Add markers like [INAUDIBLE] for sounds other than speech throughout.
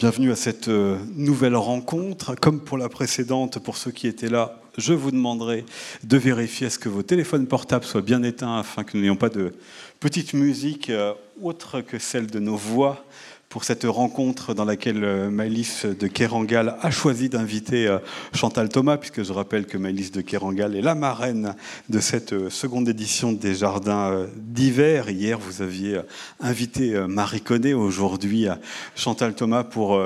Bienvenue à cette euh, nouvelle rencontre. Comme pour la précédente, pour ceux qui étaient là, je vous demanderai de vérifier à ce que vos téléphones portables soient bien éteints afin que nous n'ayons pas de petite musique euh, autre que celle de nos voix pour cette rencontre dans laquelle euh, Maëlys de Kerangal a choisi d'inviter euh, Chantal Thomas, puisque je rappelle que Maëlys de Kerangal est la marraine de cette euh, seconde édition des Jardins d'hiver. Hier, vous aviez invité Marie Connet, aujourd'hui Chantal Thomas pour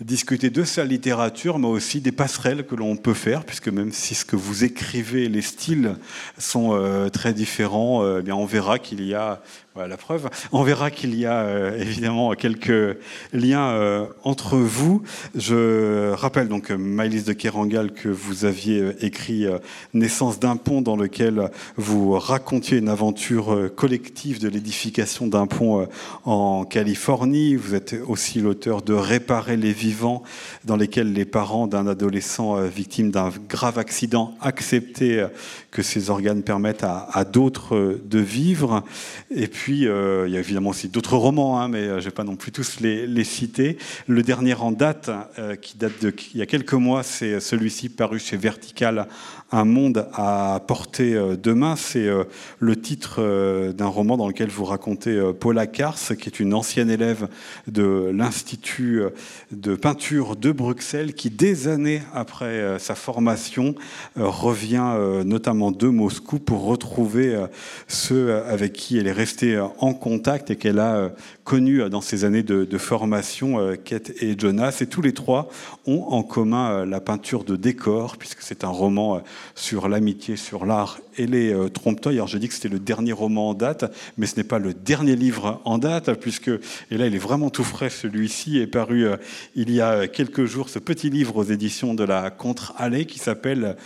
discuter de sa littérature, mais aussi des passerelles que l'on peut faire, puisque même si ce que vous écrivez, les styles sont très différents, eh bien on verra qu'il y a la preuve. On verra qu'il y a évidemment quelques liens euh, entre vous. Je rappelle donc Maëlys de Kerangal que vous aviez euh, écrit Naissance d'un pont dans lequel vous racontiez une aventure collective de l'édification d'un pont en Californie. Vous êtes aussi l'auteur de Réparer les vivants dans lesquels les parents d'un adolescent victime d'un grave accident acceptaient que ces organes permettent à, d'autres de vivre. Et puis, euh, il y a évidemment aussi d'autres romans, hein, mais euh, je ne vais pas non plus tous les, citer. Le dernier en date, euh, qui date de il y a quelques mois, c'est celui-ci paru chez Vertical un monde à portée euh, de main, c'est euh, le titre euh, d'un roman dans lequel vous racontez Paula Kars, qui est une ancienne élève de l'Institut de peinture de Bruxelles, qui des années après sa formation revient notamment de Moscou pour retrouver ceux avec qui elle est restée en contact et qu'elle a connus dans ces années de, formation, Kate et Jonas. Et tous les trois ont en commun la peinture de décor, puisque c'est un roman sur l'amitié, sur l'art et les euh, trompe-l'œil. Alors, je dis que c'était le dernier roman en date, mais ce n'est pas le dernier livre en date, puisque, et là, il est vraiment tout frais, celui-ci est paru euh, il y a quelques jours, ce petit livre aux éditions de la Contre-Allée qui s'appelle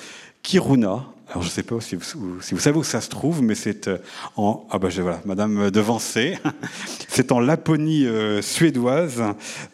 Kiruna, alors je ne sais pas si vous, savez où ça se trouve, mais c'est euh, en ah bah voilà, Madame Devancé, [LAUGHS] c'est en Laponie euh, suédoise.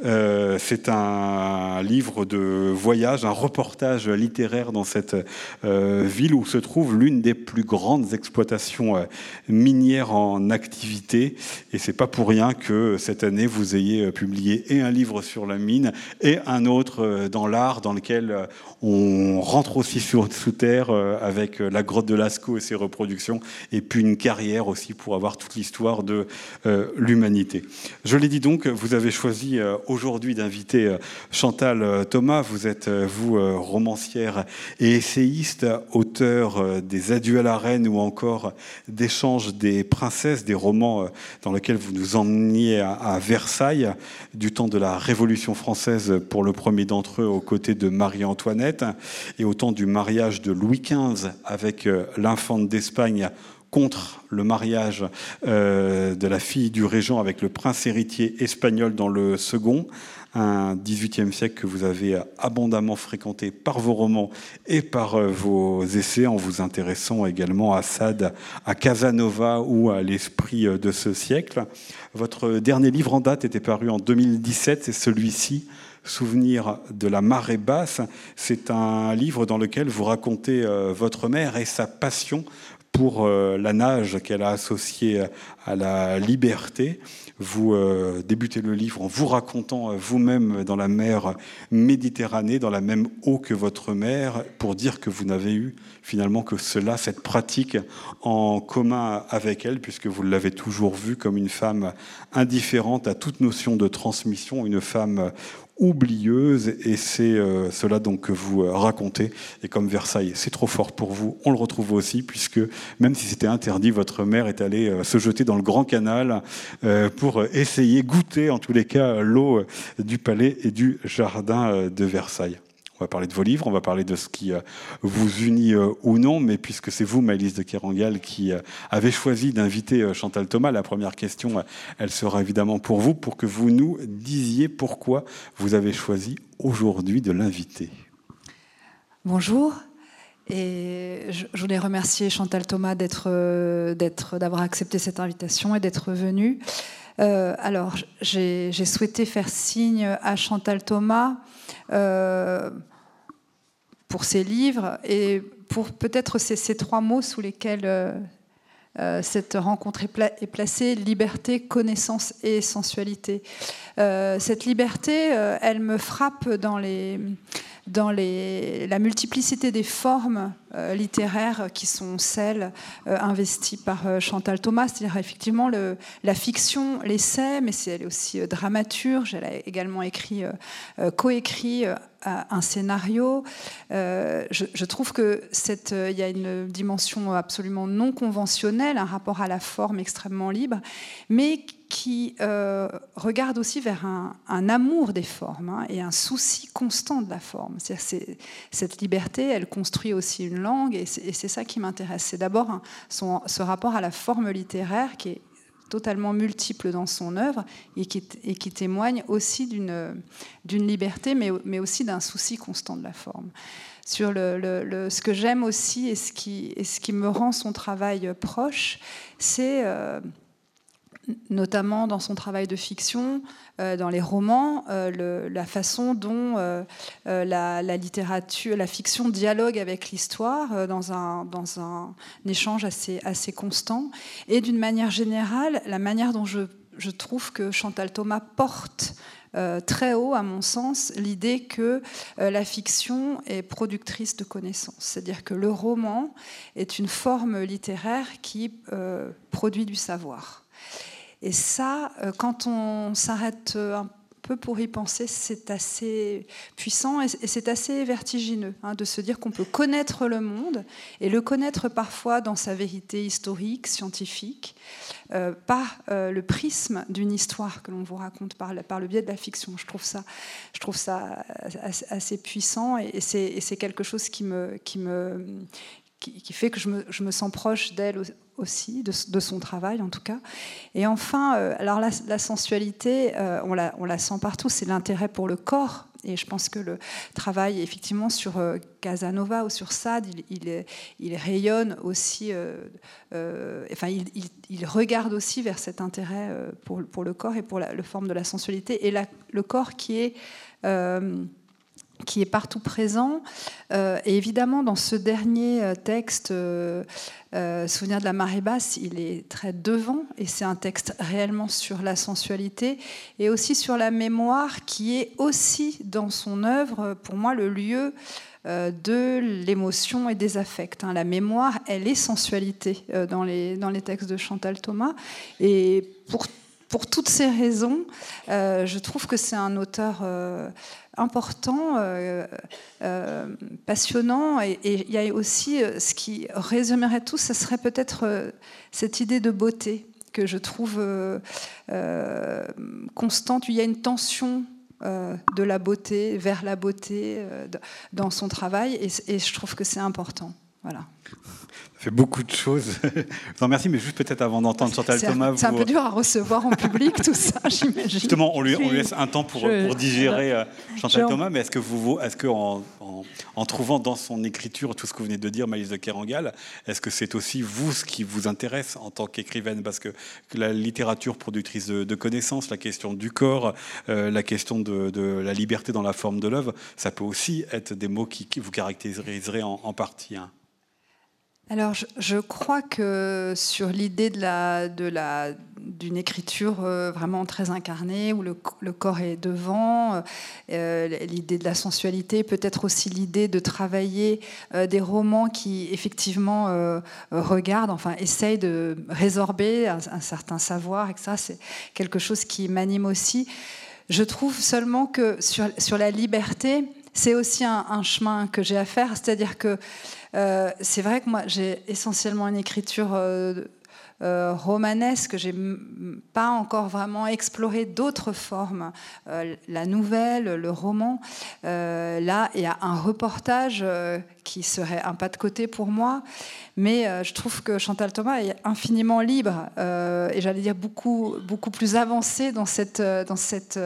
Euh, c'est un livre de voyage, un reportage littéraire dans cette ville où se trouve l'une des plus grandes exploitations minières en activité. Et c'est pas pour rien que cette année vous ayez publié et un livre sur la mine et un autre dans l'art, dans lequel on rentre aussi sous terre avec avec euh, la grotte de Lascaux et ses reproductions, et puis une carrière aussi pour avoir toute l'histoire de euh, l'humanité. Je l'ai dit donc, vous avez choisi euh, aujourd'hui d'inviter Chantal Thomas. Vous êtes, vous, romancière et essayiste, auteur des Adieux à la Reine ou encore d'échanges des princesses, des romans dans lesquels vous nous emmeniez à Versailles du temps de la Révolution française pour le premier d'entre eux aux côtés de Marie-Antoinette et au temps du mariage de Louis XV avec euh, l'infante d'Espagne contre le mariage euh, de la fille du régent avec le prince héritier espagnol dans le second, un XVIIIe siècle que vous avez abondamment fréquenté par vos romans et par euh, vos essais en vous intéressant également à Sade, à Casanova ou à l'esprit de ce siècle. Votre dernier livre en date était paru en 2017, c'est celui-ci, Souvenir de la marée basse. C'est un livre dans lequel vous racontez euh, votre mère et sa passion pour euh, la nage qu'elle a associée à la liberté. Vous euh, débutez le livre en vous racontant vous-même dans la mer Méditerranée, dans la même eau que votre mère, pour dire que vous n'avez eu finalement que cela, cette pratique en commun avec elle, puisque vous l'avez toujours vue comme une femme indifférente à toute notion de transmission, une femme oublieuse, et c'est euh, cela donc que vous euh, racontez. Et comme Versailles, c'est trop fort pour vous, on le retrouve aussi, puisque même si c'était interdit, votre mère est allée euh, se jeter dans le grand canal pour essayer, goûter en tous les cas, l'eau du palais et du jardin de Versailles. On va parler de vos livres, on va parler de ce qui euh, vous unit euh, ou non, mais puisque c'est vous, Maëlys de Kerangal, qui euh, avez choisi d'inviter Chantal Thomas, la première question, elle sera évidemment pour vous, pour que vous nous disiez pourquoi vous avez choisi aujourd'hui de l'inviter. Bonjour. Et je voulais remercier Chantal Thomas d'avoir accepté cette invitation et d'être venue. alors, j'ai souhaité faire signe à Chantal Thomas pour ses livres et pour peut-être ces, trois mots sous lesquels euh, cette rencontre est, placée, liberté, connaissance et sensualité. Euh, cette liberté, euh, elle me frappe dans, les, dans les, la multiplicité des formes littéraires qui sont celles investies par Chantal Thomas, c'est-à-dire effectivement le, la fiction, l'essai, mais c'est elle est aussi dramaturge, elle a également écrit, coécrit un scénario. Euh, je, trouve que cette, il y a une dimension absolument non conventionnelle, un rapport à la forme extrêmement libre, mais qui euh, regarde aussi vers un, amour des formes hein, et un souci constant de la forme. Cette liberté, elle construit aussi une langue, et c'est, ça qui m'intéresse. C'est d'abord ce rapport à la forme littéraire qui est totalement multiple dans son œuvre et qui, et qui témoigne aussi d'une liberté, mais, mais aussi d'un souci constant de la forme. Sur le, ce que j'aime aussi et ce, qui, et ce qui me rend son travail proche, c'est euh, notamment dans son travail de fiction, euh, dans les romans, euh, la façon dont euh, la, littérature, la fiction dialogue avec l'histoire dans, un, échange assez, constant. Et d'une manière générale, la manière dont je trouve que Chantal Thomas porte très haut, à mon sens, l'idée que la fiction est productrice de connaissances. C'est-à-dire que le roman est une forme littéraire qui produit du savoir. Et ça, euh, quand on s'arrête euh, un peu pour y penser, c'est assez puissant et c'est assez vertigineux hein, de se dire qu'on peut connaître le monde et le connaître parfois dans sa vérité historique, scientifique, euh, par le prisme d'une histoire que l'on vous raconte par, le biais de la fiction. Je trouve ça, je trouve ça assez, puissant et, c'est quelque chose qui me, qui me, qui, fait que je me, je me sens proche d'elle aussi, de, son travail en tout cas. Et enfin, euh, alors la, sensualité, euh, on, la, on, la, sent partout, c'est l'intérêt pour le corps. Et je pense que le travail, effectivement, sur euh, Casanova ou sur Sade, il, il, rayonne aussi, enfin, il, il, regarde aussi vers cet intérêt pour, pour le corps et pour la, forme de la sensualité. Et le corps qui est qui est partout présent. Euh, et évidemment, dans ce dernier euh, texte, euh, Souvenir de la marée basse, il est très devant, et c'est un texte réellement sur la sensualité, et aussi sur la mémoire, qui est aussi dans son œuvre, pour moi, le lieu de l'émotion et des affects. Hein. La mémoire, elle est sensualité dans les, dans les textes de Chantal Thomas, et pour pour toutes ces raisons, je trouve que c'est un auteur important, euh, euh, passionnant. Et, il y a aussi euh, ce qui résumerait tout, ce serait peut-être cette idée de beauté que je trouve constante. Il y a une tension de la beauté vers la beauté dans son travail, et, et je trouve que c'est important. Voilà fait beaucoup de choses. [LAUGHS] non, merci, mais juste peut-être avant d'entendre Chantal Thomas. C'est un peu dur à recevoir en public tout ça, [LAUGHS] j'imagine. Justement, on lui, on lui, laisse un temps pour, pour digérer euh, Chantal Thomas, mais est-ce que vous, est-ce que en, en, trouvant dans son écriture tout ce que vous venez de dire, Maïs de Kerangal, est-ce que c'est aussi vous ce qui vous intéresse en tant qu'écrivaine? Parce que la littérature productrice de, connaissances, la question du corps, euh, la question de, de, la liberté dans la forme de l'œuvre, ça peut aussi être des mots qui, vous caractériseraient en, en partie. Hein alors, je, crois que sur l'idée de la, d'une écriture euh, vraiment très incarnée, où le, corps est devant, euh, l'idée de la sensualité, peut-être aussi l'idée de travailler euh, des romans qui effectivement regardent, enfin essayent de résorber un, certain savoir, et ça, c'est quelque chose qui m'anime aussi. Je trouve seulement que sur, sur la liberté, c'est aussi un, un, chemin que j'ai à faire, c'est-à-dire que euh, c'est vrai que moi, j'ai essentiellement une écriture euh, euh, romanesque. J'ai pas encore vraiment exploré d'autres formes. la nouvelle, le roman. là, il y a un reportage qui serait un pas de côté pour moi. Mais je trouve que Chantal Thomas est infiniment libre et j'allais dire beaucoup, beaucoup plus avancé dans, cette, dans, cette,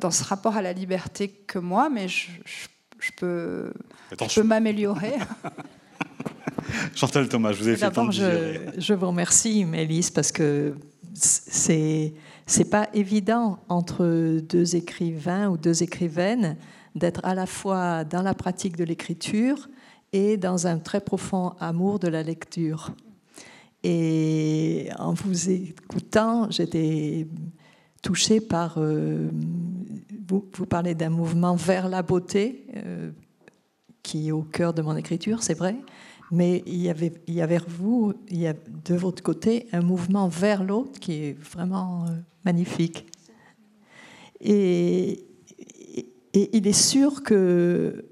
dans ce rapport à la liberté que moi. Mais je, je peux je peux m'améliorer. [LAUGHS] Chantal Thomas, je vous ai fait je, je, vous remercie, Mélisse, parce que c'est c'est pas évident entre deux écrivains ou deux écrivaines d'être à la fois dans la pratique de l'écriture et dans un très profond amour de la lecture. Et en vous écoutant, j'étais touchée par... Euh, vous, vous, parlez d'un mouvement vers la beauté euh, qui est au cœur de mon écriture, c'est vrai, mais il y avait, il y vous, il y a de votre côté un mouvement vers l'autre qui est vraiment euh, magnifique. Et, il est sûr que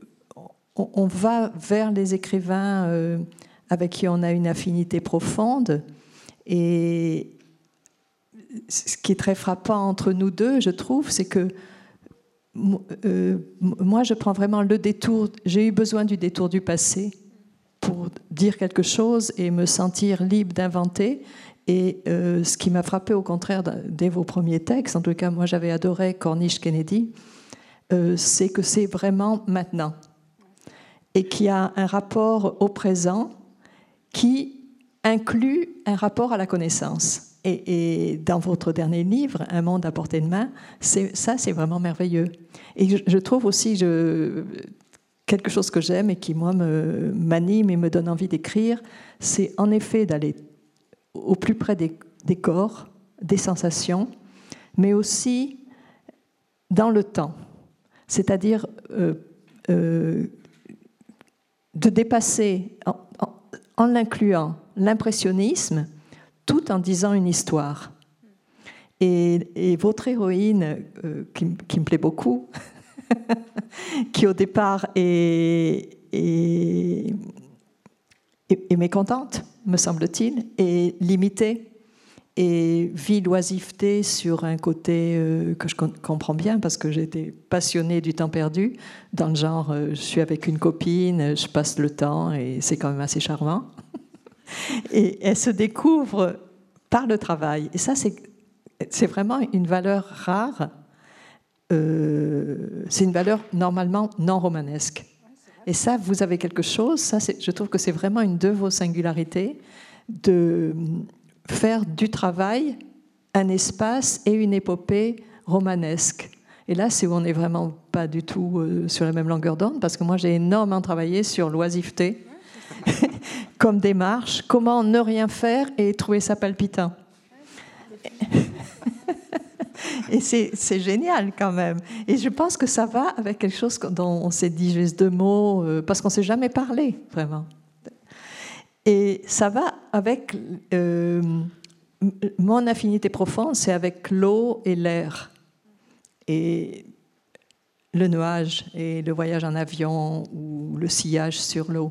on, va vers les écrivains avec qui on a une affinité profonde. Et ce qui est très frappant entre nous deux, je trouve, c'est que euh, moi, je prends vraiment le détour. J'ai eu besoin du détour du passé pour dire quelque chose et me sentir libre d'inventer. Et euh, ce qui m'a frappé au contraire dès vos premiers textes, en tout cas moi j'avais adoré Cornish Kennedy, euh, c'est que c'est vraiment maintenant et qu'il y a un rapport au présent qui inclut un rapport à la connaissance. Et, dans votre dernier livre, Un monde à portée de main, ça c'est vraiment merveilleux. Et je, trouve aussi quelque chose que j'aime et qui moi m'anime et me donne envie d'écrire, c'est en effet d'aller au plus près des, des corps, des sensations, mais aussi dans le temps c'est-à-dire euh, euh, de dépasser, en, l'incluant, l'impressionnisme, tout en disant une histoire. Et, votre héroïne, euh, qui, me plaît beaucoup, [LAUGHS] qui au départ est, mécontente, me semble-t-il, est limitée et vie l'oisiveté sur un côté euh, que je comprends bien parce que j'étais passionnée du temps perdu, dans le genre euh, je suis avec une copine, je passe le temps et c'est quand même assez charmant. Et elle se découvre par le travail. Et ça, c'est vraiment une valeur rare. Euh, c'est une valeur normalement non romanesque. Et ça, vous avez quelque chose, ça, je trouve que c'est vraiment une de vos singularités de faire du travail un espace et une épopée romanesque. Et là, c'est où on n'est vraiment pas du tout euh, sur la même longueur d'onde, parce que moi, j'ai énormément travaillé sur l'oisiveté [LAUGHS] comme démarche, comment ne rien faire et trouver ça palpitant. [LAUGHS] et c'est génial quand même. Et je pense que ça va avec quelque chose dont on s'est dit juste deux mots, euh, parce qu'on ne s'est jamais parlé, vraiment. Et ça va avec euh, mon affinité profonde, c'est avec l'eau et l'air. Et le nuage et le voyage en avion ou le sillage sur l'eau.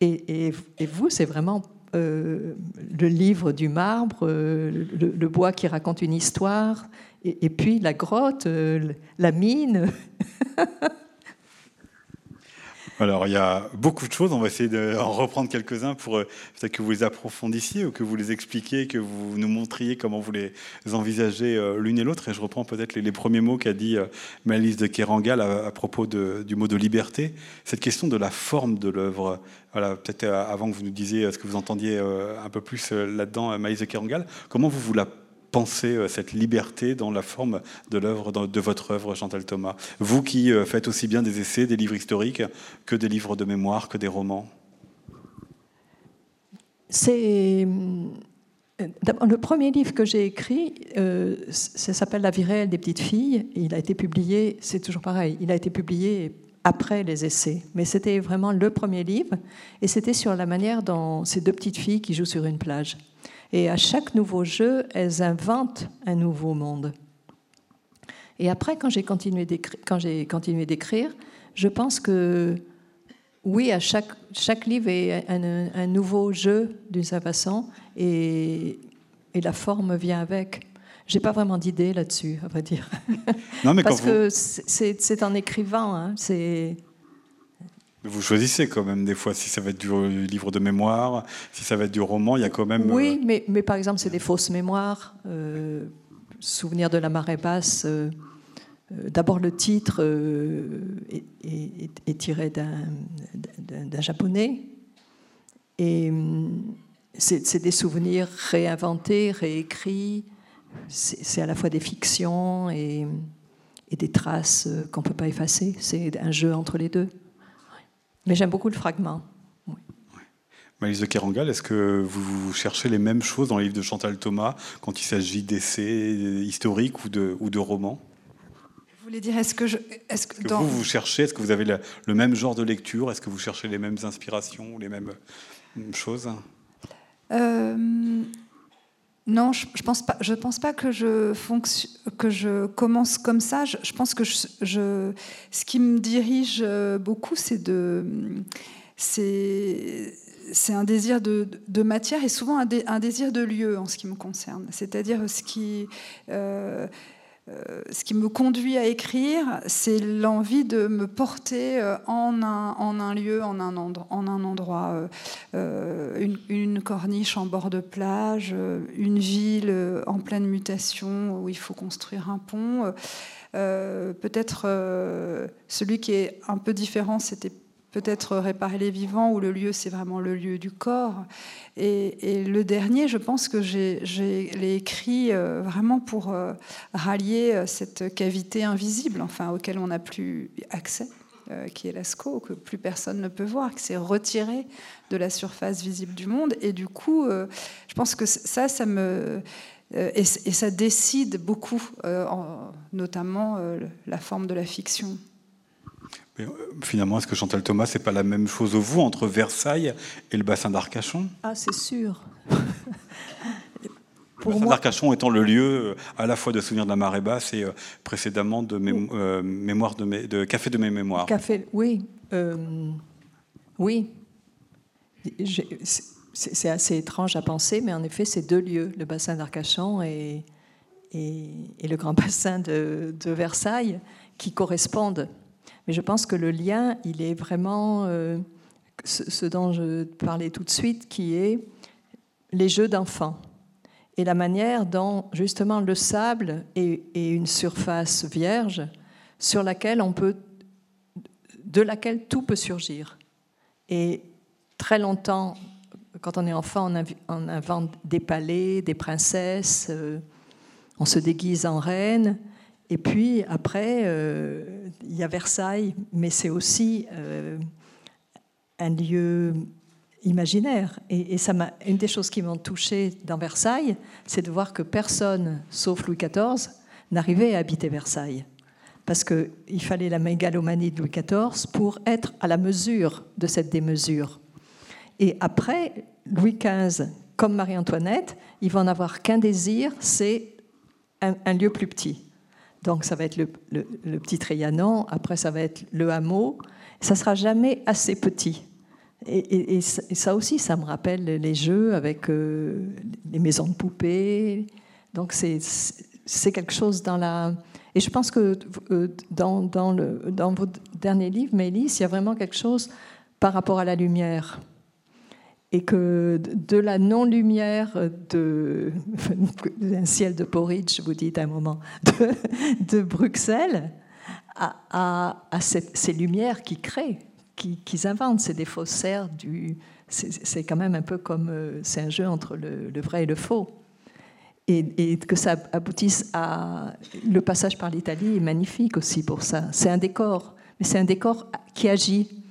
Et, vous, c'est vraiment euh, le livre du marbre, euh, le, bois qui raconte une histoire, et, et puis la grotte, la mine. [LAUGHS] Alors, il y a beaucoup de choses. On va essayer d'en reprendre quelques-uns pour euh, peut-être que vous les approfondissiez ou que vous les expliquiez, que vous nous montriez comment vous les envisagez euh, l'une et l'autre. Et je reprends peut-être les, premiers mots qu'a dit euh, Malice de Kerangal à, propos du mot de liberté. Cette question de la forme de l'œuvre. Voilà, peut-être avant que vous nous disiez ce que vous entendiez un peu plus là-dedans, Malice de Kerangal, comment vous vous la penser euh, cette liberté dans la forme de l'œuvre, de votre œuvre, Chantal Thomas Vous qui euh, faites aussi bien des essais, des livres historiques, que des livres de mémoire, que des romans C'est. Euh, le premier livre que j'ai écrit, ça s'appelle La vie réelle des petites filles. il a été publié, c'est toujours pareil, il a été publié après les essais. Mais c'était vraiment le premier livre. Et c'était sur la manière dont ces deux petites filles qui jouent sur une plage. Et à chaque nouveau jeu, elles inventent un nouveau monde. Et après, quand j'ai continué d'écrire, je pense que oui, à chaque, chaque livre est un, nouveau jeu d'une certaine façon, et, et, la forme vient avec. J'ai pas vraiment d'idée là-dessus, à vrai dire. Non, mais Parce que c'est en écrivant, hein, c'est vous choisissez quand même des fois si ça va être du livre de mémoire, si ça va être du roman, il y a quand même. Oui, euh, mais, mais par exemple, c'est des fausses mémoires. Euh, souvenir de la marée basse. Euh, d'abord, le titre est, tiré d'un japonais. Et, c'est des souvenirs réinventés, réécrits. C'est à la fois des fictions et, et des traces qu'on ne peut pas effacer. C'est un jeu entre les deux. Mais j'aime beaucoup le fragment. Oui. Malise de Kerangal, est-ce que vous cherchez les mêmes choses dans le livre de Chantal Thomas quand il s'agit d'essais historiques ou de, ou de romans? Vous voulez dire, est-ce que, je, est-ce que, vous, vous cherchez, est-ce que vous avez le, même genre de lecture? Est-ce que vous cherchez les mêmes inspirations, les mêmes choses? Euh, non, je ne pense pas. Je pense pas que je que je commence comme ça. Je, pense que ce qui me dirige beaucoup, c'est de, c'est c'est un désir de, matière et souvent un, désir de lieu en ce qui me concerne. C'est-à-dire ce qui euh, euh, ce qui me conduit à écrire, c'est l'envie de me porter euh, en un, lieu, en un, endroit, en un endroit euh, une, corniche en bord de plage, une ville en pleine mutation où il faut construire un pont. Peut-être celui qui est un peu différent, c'était peut-être réparer les vivants, où le lieu, c'est vraiment le lieu du corps. Et, le dernier, je pense que j'ai l'ai écrit euh, vraiment pour euh, rallier euh, cette cavité invisible, enfin, auquel on n'a plus accès, qui est l'ASCO, que plus personne ne peut voir, qui s'est retiré de la surface visible du monde. Et du coup, je pense que ça, ça me... Et, ça décide beaucoup, notamment la forme de la fiction. Euh, finalement, est-ce que Chantal Thomas, c'est pas la même chose au vous entre Versailles et le bassin d'Arcachon? Ah, c'est sûr. [LAUGHS] le bassin d'Arcachon étant le lieu euh, à la fois de souvenir de la marée basse et euh, précédemment de, mémoire de, de, café de mes mémoires. Café, oui, oui. C'est assez étrange à penser, mais en effet, c'est deux lieux, le bassin d'Arcachon et, et, le grand bassin de, de Versailles, qui correspondent mais je pense que le lien, il est vraiment euh, ce, dont je parlais tout de suite, qui est les jeux d'enfants et la manière dont justement le sable est, une surface vierge sur laquelle on peut, de laquelle tout peut surgir. Et très longtemps, quand on est enfant, on, invente des palais, des princesses, euh, on se déguise en reine. Et puis après, euh, il y a Versailles, mais c'est aussi euh, un lieu imaginaire. Et, ça m'a, une des choses qui m'ont touchée dans Versailles, c'est de voir que personne, sauf Louis XIV, n'arrivait à habiter Versailles. Parce qu'il fallait la mégalomanie de Louis XIV pour être à la mesure de cette démesure. Et après, Louis XV, comme Marie-Antoinette, il va en avoir qu'un désir, c'est un lieu plus petit. Donc ça va être le, petit Trianon, après ça va être le hameau. Ça sera jamais assez petit. Et, ça aussi, ça me rappelle les jeux avec euh, les maisons de poupées. Donc c'est quelque chose dans la... Et je pense que euh, dans, dans, le, dans votre dernier livre, Mélisse, il y a vraiment quelque chose par rapport à la lumière et que de la non-lumière d'un [LAUGHS] ciel de Porridge, vous dites à un moment, [LAUGHS] de, Bruxelles, à, ces lumières qui créent, qui, inventent, c'est des faussaires du... C'est quand même un peu comme... Euh, c'est un jeu entre le, vrai et le faux. Et, et, que ça aboutisse à... Le passage par l'Italie est magnifique aussi pour ça. C'est un décor, mais c'est un décor qui agit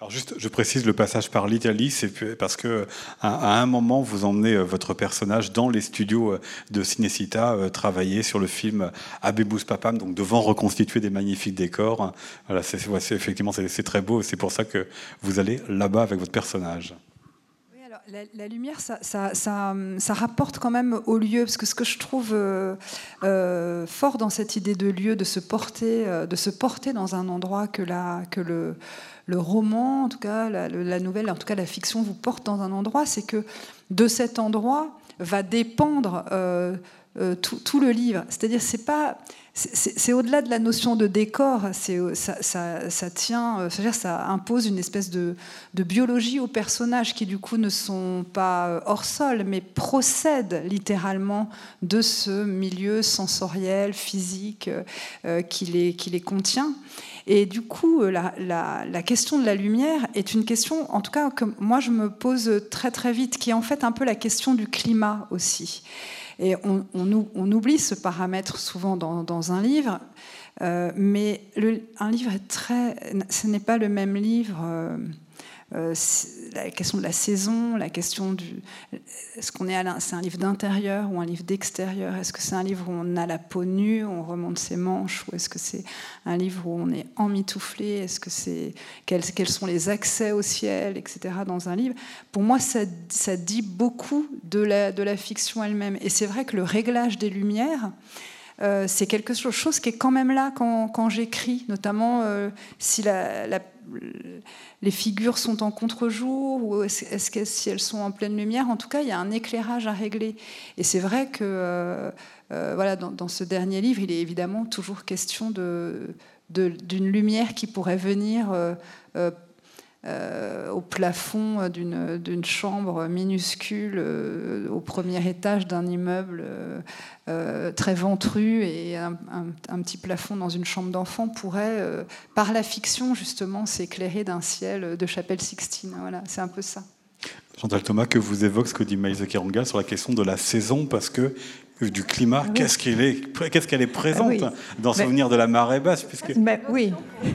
alors juste, je précise le passage par l'Italie, c'est parce que à, un moment vous emmenez euh, votre personnage dans les studios euh, de Cinecita euh, travailler sur le film Abebus Papam, donc devant reconstituer des magnifiques décors. Voilà, c'est, effectivement c'est, très beau, c'est pour ça que vous allez là-bas avec votre personnage. La, lumière, ça, rapporte quand même au lieu, parce que ce que je trouve fort dans cette idée de lieu, de se porter, de se porter dans un endroit que, la, que le, roman, en tout cas la, nouvelle, en tout cas la fiction vous porte dans un endroit, c'est que de cet endroit va dépendre euh, tout, le livre. C'est-à-dire, c'est pas c'est au-delà de la notion de décor, ça, ça, ça, tient, euh, ça impose une espèce de, biologie aux personnages qui du coup ne sont pas euh, hors sol, mais procèdent littéralement de ce milieu sensoriel, physique euh, qui, les, qui les contient. Et du coup, la, la, question de la lumière est une question, en tout cas, que moi je me pose très très vite, qui est en fait un peu la question du climat aussi. Et on, oublie ce paramètre souvent dans, un livre, euh, mais un livre est très. Ce n'est pas le même livre. Euh, euh, la question de la saison, la question du. Est-ce qu'on est à C'est un livre d'intérieur ou un livre d'extérieur? Est-ce que c'est un livre où on a la peau nue, on remonte ses manches, ou est-ce que c'est un livre où on est emmitouflé? Est-ce que c'est quels, sont les accès au ciel, etc. Dans un livre, pour moi, ça, dit beaucoup de la, fiction elle-même. Et c'est vrai que le réglage des lumières. Euh, c'est quelque chose qui est quand même là quand, j'écris, notamment euh, si la, les figures sont en contre-jour ou est-ce que si elles sont en pleine lumière. En tout cas, il y a un éclairage à régler. Et c'est vrai que euh, euh, voilà, dans, ce dernier livre, il est évidemment toujours question de, d'une lumière qui pourrait venir euh, au plafond d'une chambre minuscule euh, au premier étage d'un immeuble euh, très ventru et un, petit plafond dans une chambre d'enfant pourrait, par la fiction justement, s'éclairer d'un ciel de chapelle Sixtine. Voilà, c'est un peu ça. Chantal Thomas, que vous évoque ce que dit Maïs Kiranga sur la question de la saison, parce que du climat, qu'est-ce qu'elle est, qu'est-ce qu'elle est présente ah dans Souvenir de la marée basse, puisque. oui.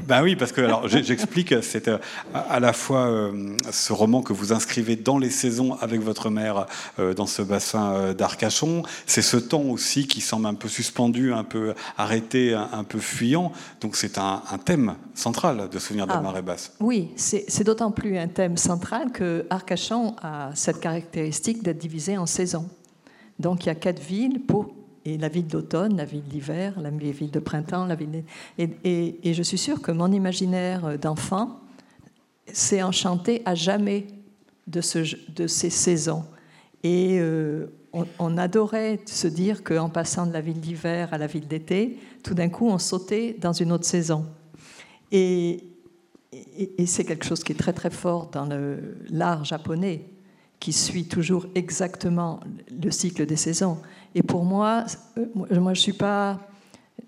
Ben oui, parce que alors j'explique, c'est euh, à la fois euh, ce roman que vous inscrivez dans les saisons avec votre mère euh, dans ce bassin d'Arcachon, c'est ce temps aussi qui semble un peu suspendu, un peu arrêté, un, peu fuyant. Donc c'est un, thème central de Souvenir de la ah, marée basse. Oui, c'est d'autant plus un thème central que Arcachon a cette caractéristique d'être divisé en saisons. Donc il y a quatre villes et la ville d'automne, la ville d'hiver, la ville de printemps, la ville et, et, je suis sûre que mon imaginaire d'enfant s'est enchanté à jamais de, ce, de ces saisons. Et euh, on, adorait se dire qu'en passant de la ville d'hiver à la ville d'été, tout d'un coup, on sautait dans une autre saison. Et c'est quelque chose qui est très très fort dans l'art japonais qui suit toujours exactement le cycle des saisons. Et pour moi, euh, moi je suis pas,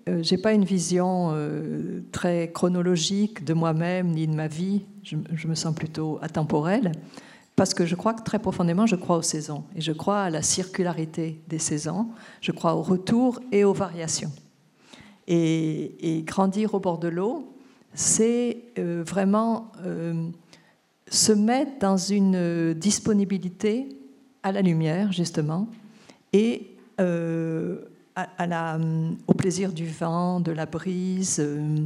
euh, pas une vision euh, très chronologique de moi-même ni de ma vie. Je, me sens plutôt atemporelle parce que je crois que très profondément, je crois aux saisons et je crois à la circularité des saisons. Je crois au retour et aux variations. Et grandir au bord de l'eau, c'est vraiment se mettre dans une disponibilité à la lumière, justement, et euh, à, la, au plaisir du vent, de la brise, euh,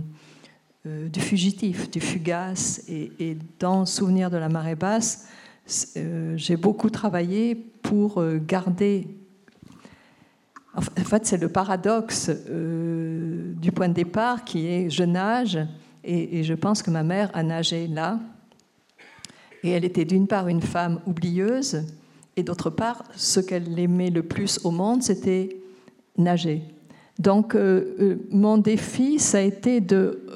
euh, du fugitif, du fugace. Et, dans Souvenir de la marée basse, j'ai beaucoup travaillé pour garder. En fait, c'est le paradoxe du point de départ qui est je nage, et je pense que ma mère a nagé là, et elle était d'une part une femme oublieuse, et d'autre part, ce qu'elle aimait le plus au monde, c'était nager. Donc, euh, euh, mon défi, ça a été de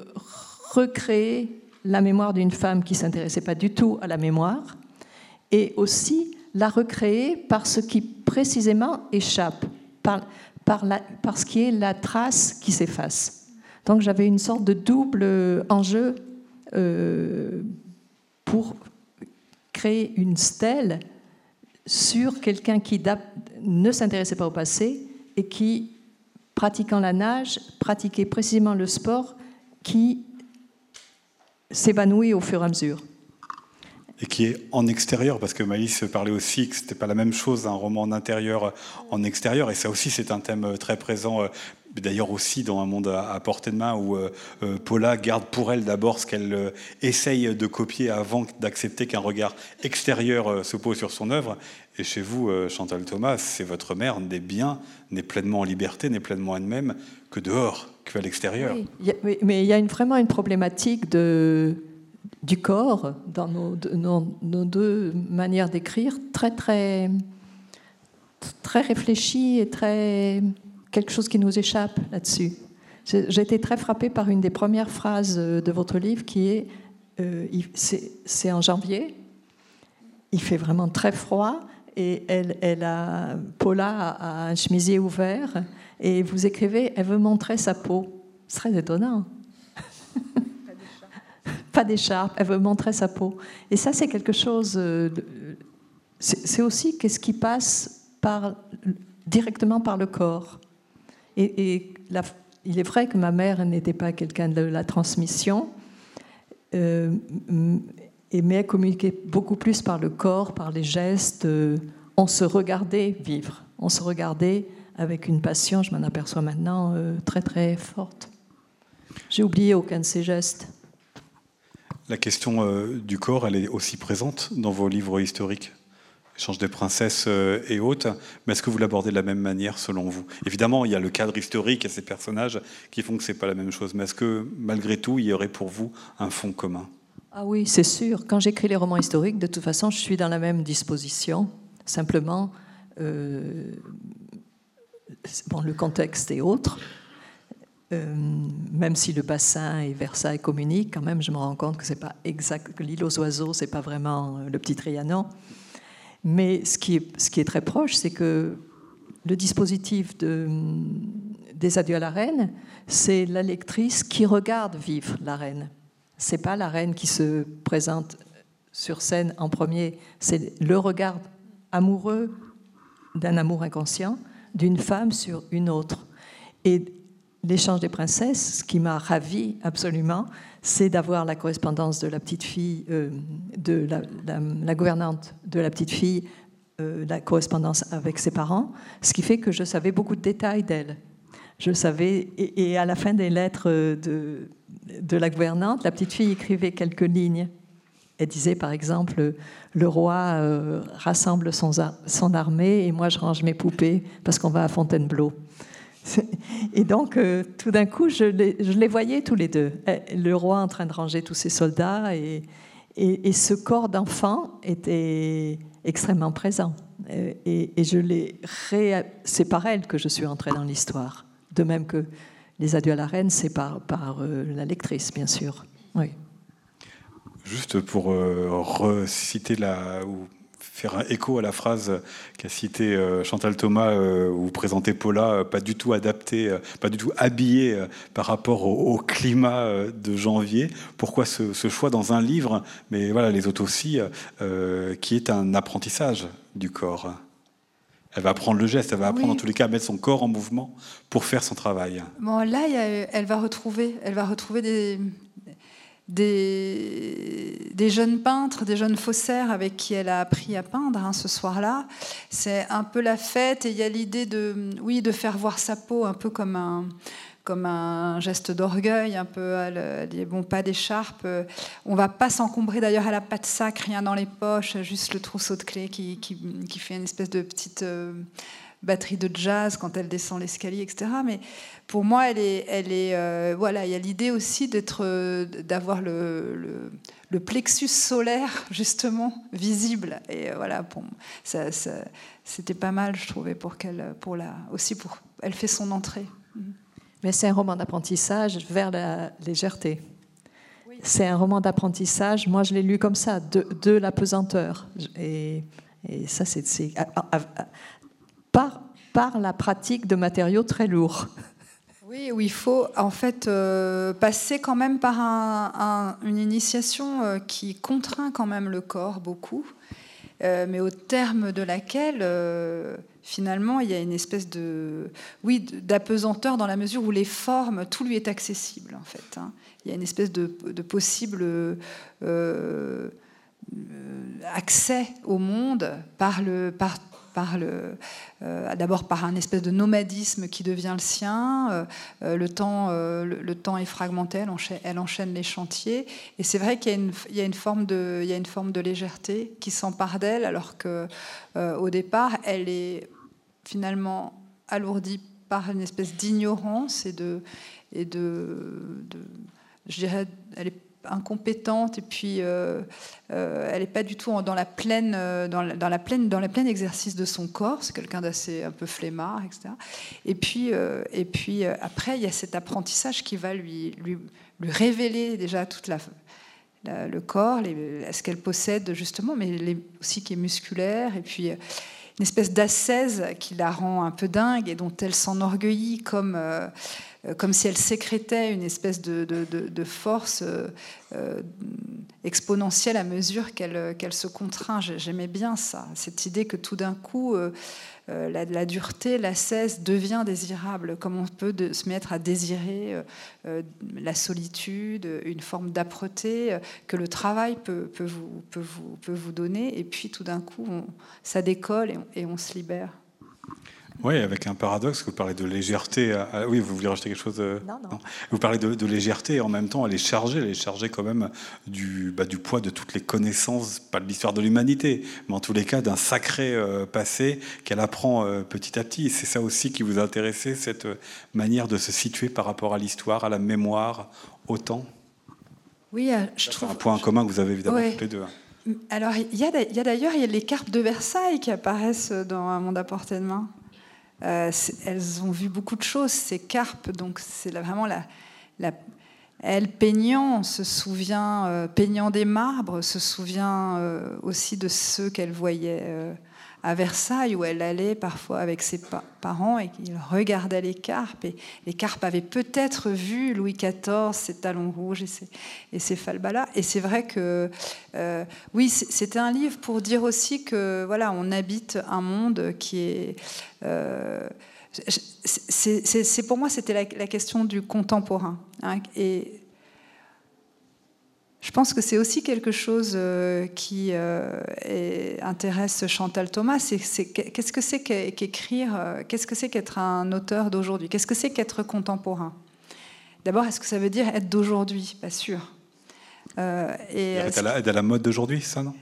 recréer la mémoire d'une femme qui s'intéressait pas du tout à la mémoire, et aussi la recréer par ce qui précisément échappe, par, ce qui est la trace qui s'efface. Donc, j'avais une sorte de double enjeu euh, pour une stèle sur quelqu'un qui ne s'intéressait pas au passé et qui, pratiquant la nage, pratiquait précisément le sport qui s'évanouit au fur et à mesure. Et qui est en extérieur, parce que Maïs parlait aussi que ce n'était pas la même chose un roman en intérieur en extérieur, et ça aussi c'est un thème très présent d'ailleurs aussi dans un monde à, portée de main où euh, euh, Paula garde pour elle d'abord ce qu'elle euh, essaye de copier avant d'accepter qu'un regard extérieur se pose sur son œuvre. Et chez vous, Chantal Thomas, c'est votre mère n'est bien, n'est pleinement en liberté, n'est pleinement elle-même que dehors, qu'à l'extérieur. Oui, mais il y a vraiment une problématique du corps dans nos, nos deux manières d'écrire très très très réfléchi et très quelque chose qui nous échappe là-dessus. J'ai été très frappée par une des premières phrases de votre livre qui est euh, c'est en janvier, il fait vraiment très froid et elle, Paula a un chemisier ouvert et vous écrivez, elle veut montrer sa peau. Ce serait étonnant. [LAUGHS] Pas d'écharpe, elle veut montrer sa peau. Et ça, c'est quelque chose. Euh, c'est aussi qu'est-ce qui passe directement par le corps. Et, il est vrai que ma mère n'était pas quelqu'un de la transmission, euh, mais elle communiquait beaucoup plus par le corps, par les gestes. On se regardait vivre, on se regardait avec une passion, je m'en aperçois maintenant, euh, très très forte. J'ai oublié aucun de ces gestes. La question euh, du corps, elle est aussi présente dans vos livres historiques? Échange des princesses euh, et autres, mais est-ce que vous l'abordez de la même manière selon vous? Évidemment, il y a le cadre historique et ces personnages qui font que ce n'est pas la même chose, mais est-ce que malgré tout, il y aurait pour vous un fond commun? Ah oui, c'est sûr. Quand j'écris les romans historiques, de toute façon, je suis dans la même disposition. Simplement, euh, le contexte est autre. Euh, même si le bassin et Versailles communiquent, quand même, je me rends compte que c'est pas exact, l'île aux oiseaux, c'est pas vraiment euh, le petit Trianon. Mais ce qui est, très proche, c'est que le dispositif de, des adieux à la reine, c'est la lectrice qui regarde vivre la reine. C'est pas la reine qui se présente sur scène en premier, c'est le regard amoureux d'un amour inconscient d'une femme sur une autre. L'échange des princesses, ce qui m'a ravi absolument, c'est d'avoir la correspondance de la petite fille, euh, de la, gouvernante de la petite fille, euh, la correspondance avec ses parents, ce qui fait que je savais beaucoup de détails d'elle. Je savais, et, à la fin des lettres de, de la gouvernante, la petite fille écrivait quelques lignes. Elle disait par exemple, le roi euh, rassemble son, armée et moi je range mes poupées parce qu'on va à Fontainebleau. [LAUGHS] Et donc, euh, tout d'un coup, je les, les, voyais tous les deux. Eh, le roi en train de ranger tous ses soldats et, ce corps d'enfant était extrêmement présent. Euh, et, je l'ai C'est par elle que je suis entrée dans l'histoire. De même que les adieux à la reine, c'est par, la lectrice, bien sûr. Oui. Juste pour euh, reciter la, ou faire un écho à la phrase qu'a citée euh, Chantal Thomas, euh, où vous présentez Paula, pas du tout adaptée, pas du tout habillée par rapport au, climat de janvier. Pourquoi ce, choix dans un livre, mais voilà, les autres aussi, qui est un apprentissage du corps? Elle va apprendre le geste, elle va apprendre en tous les cas à mettre son corps en mouvement pour faire son travail. Bon, là, elle va retrouver, elle va retrouver des, des, jeunes peintres, des jeunes faussaires avec qui elle a appris à peindre hein, ce soir-là. C'est un peu la fête et il y a l'idée de, oui, de faire voir sa peau un peu comme un, comme un geste d'orgueil, un peu, elle dit bon, pas d'écharpe. On va pas s'encombrer d'ailleurs, elle a pas de sac, rien dans les poches, juste le trousseau de clés qui, qui, fait une espèce de petite. Euh, batterie de jazz quand elle descend l'escalier, etc. Mais pour moi, elle est, elle est, euh, voilà, il y a l'idée aussi d'être, euh, d'avoir le, le, plexus solaire [LAUGHS] justement visible. Et euh, voilà, pour, ça, c'était pas mal, je trouvais, pour qu'elle, pour la, aussi pour, elle fait son entrée. Mais c'est un roman d'apprentissage vers la légèreté. C'est un roman d'apprentissage. Moi, je l'ai lu comme ça, de, de la pesanteur. Et, et ça, c'est, par, par la pratique de matériaux très lourds. Oui, où il faut en fait euh, passer quand même par une initiation euh, qui contraint quand même le corps beaucoup, euh, mais au terme de laquelle finalement il y a une espèce de oui d'apesanteur dans la mesure où les formes tout lui est accessible en fait. Hein. Il y a une espèce de, de possible accès au monde par le par euh, d'abord par un espèce de nomadisme qui devient le sien. Euh, euh, le, temps, le, temps est fragmenté, elle enchaîne, les chantiers. Et c'est vrai qu'il y, a une forme de, légèreté qui s'empare d'elle, alors qu'au départ, elle est finalement alourdie par une espèce d'ignorance et de, je dirais, incompétente et puis euh, euh, elle n'est pas du tout dans la pleine dans la, pleine dans la pleine exercice de son corps. C'est quelqu'un d'assez un peu flemmard etc et puis et puis après il y a cet apprentissage qui va lui lui, révéler déjà toute la, le corps ce qu'elle possède justement mais les, aussi qui est musculaire. Et puis une espèce d'ascèse qui la rend un peu dingue et dont elle s'enorgueillit comme euh, comme si elle sécrétait une espèce de, force euh, euh, exponentielle à mesure qu'elle se contraint. J'aimais bien ça, cette idée que tout d'un coup, la, dureté, la cesse devient désirable, comme on peut se mettre à désirer la solitude, une forme d'âpreté que le travail peut, vous, donner, et puis tout d'un coup, ça décolle et on se libère. Oui, avec un paradoxe, vous parlez de légèreté. oui, vous voulez rajouter quelque chose euh, non, non. Vous parlez de, légèreté et en même temps, elle est chargée, elle est chargée quand même du, bah, du poids de toutes les connaissances, pas de l'histoire de l'humanité, mais en tous les cas d'un sacré euh, passé qu'elle apprend euh, petit à petit. C'est ça aussi qui vous a intéressé, cette manière de se situer par rapport à l'histoire, à la mémoire, au temps? Oui, je trouve. Un point commun que vous avez évidemment tous les deux. Hein. Alors, il y a d'ailleurs les cartes de Versailles qui apparaissent dans Un monde à portée de main. Euh, elles ont vu beaucoup de choses, ces carpes, donc c'est vraiment la, elle peignant, se souvient, euh, peignant des marbres, se souvient euh, aussi de ceux qu'elle voyait à Versailles, où elle allait parfois avec ses parents et qu'il regardait les carpes. Et les carpes avaient peut-être vu Louis XIV, ses talons rouges et ses, et falbalas. Et c'est vrai que, euh, oui, c'était un livre pour dire aussi que, voilà, on habite un monde qui est. Euh, c'est pour moi, c'était la, question du contemporain. Hein, je pense que c'est aussi quelque chose euh, qui euh, intéresse Chantal Thomas. qu'est-ce que c'est qu'écrire euh, Qu'est-ce que c'est qu'être un auteur d'aujourd'hui? Qu'est-ce que c'est qu'être contemporain? D'abord, est-ce que ça veut dire être d'aujourd'hui? Pas sûr. et être à, la, la mode d'aujourd'hui, ça, non?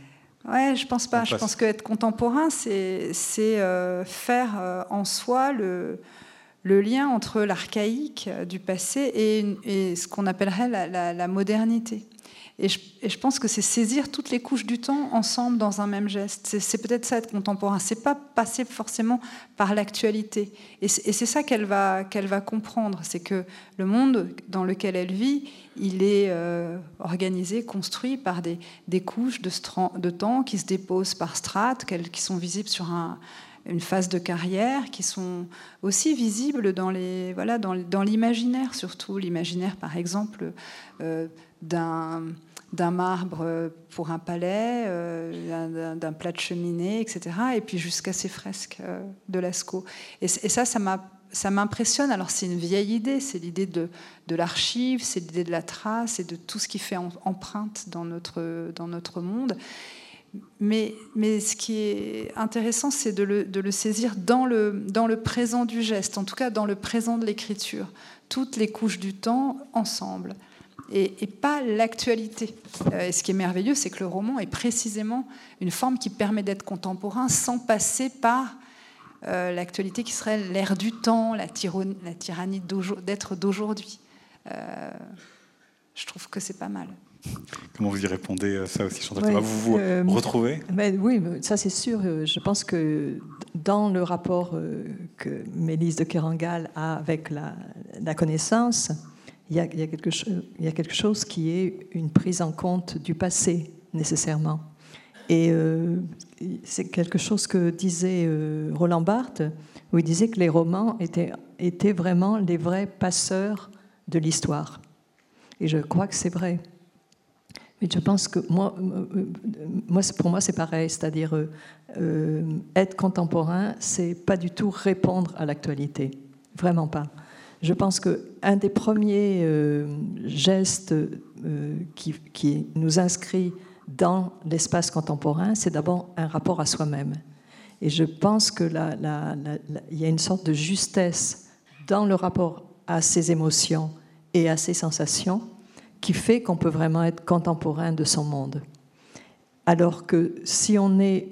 Ouais, je pense pas. Je pense qu'être contemporain, c'est faire en soi le, le lien entre l'archaïque du passé et, ce qu'on appellerait la modernité. Et je, pense que c'est saisir toutes les couches du temps ensemble dans un même geste. C'est peut-être ça être contemporain. C'est pas passer forcément par l'actualité. Et c'est ça qu'elle va, qu'elle va comprendre. C'est que le monde dans lequel elle vit, il est euh, organisé, construit par des, couches de, temps qui se déposent par strates, qui sont visibles sur un, une phase de carrière qui sont aussi visibles dans les voilà dans, dans l'imaginaire surtout l'imaginaire par exemple euh, d'un d'un marbre pour un palais, euh, d'un plat de cheminée, etc. Et puis jusqu'à ces fresques euh, de Lascaux. Et, ça, ça m'impressionne. Alors c'est une vieille idée, c'est l'idée de, de l'archive, c'est l'idée de la trace et de tout ce qui fait empreinte dans notre, dans notre monde. Mais, mais ce qui est intéressant, c'est de le, de le, saisir dans le, dans le présent du geste, en tout cas dans le présent de l'écriture, toutes les couches du temps ensemble et, pas l'actualité. Euh, et ce qui est merveilleux, c'est que le roman est précisément une forme qui permet d'être contemporain sans passer par euh, l'actualité qui serait l'ère du temps, la, la tyrannie d'être d'aujourd'hui. Euh, je trouve que c'est pas mal. Comment vous y répondez ça aussi, Chantal? Vous vous retrouvez? ben, Oui, ça c'est sûr. Je pense que dans le rapport que Mélisse de Kerangal a avec la, la connaissance, il y, a, quelque chose, qui est une prise en compte du passé, nécessairement. Et euh, c'est quelque chose que disait euh, Roland Barthes, où il disait que les romans étaient, vraiment les vrais passeurs de l'histoire. Et je crois que c'est vrai. Mais je pense que moi, euh, moi pour moi, c'est pareil. C'est-à-dire, être contemporain, c'est pas du tout répondre à l'actualité. Vraiment pas. Je pense qu'un des premiers euh, gestes euh, qui, nous inscrit dans l'espace contemporain, c'est d'abord un rapport à soi-même. Et je pense qu'il y a une sorte de justesse dans le rapport à ses émotions et à ses sensations qui fait qu'on peut vraiment être contemporain de son monde. Alors que si on est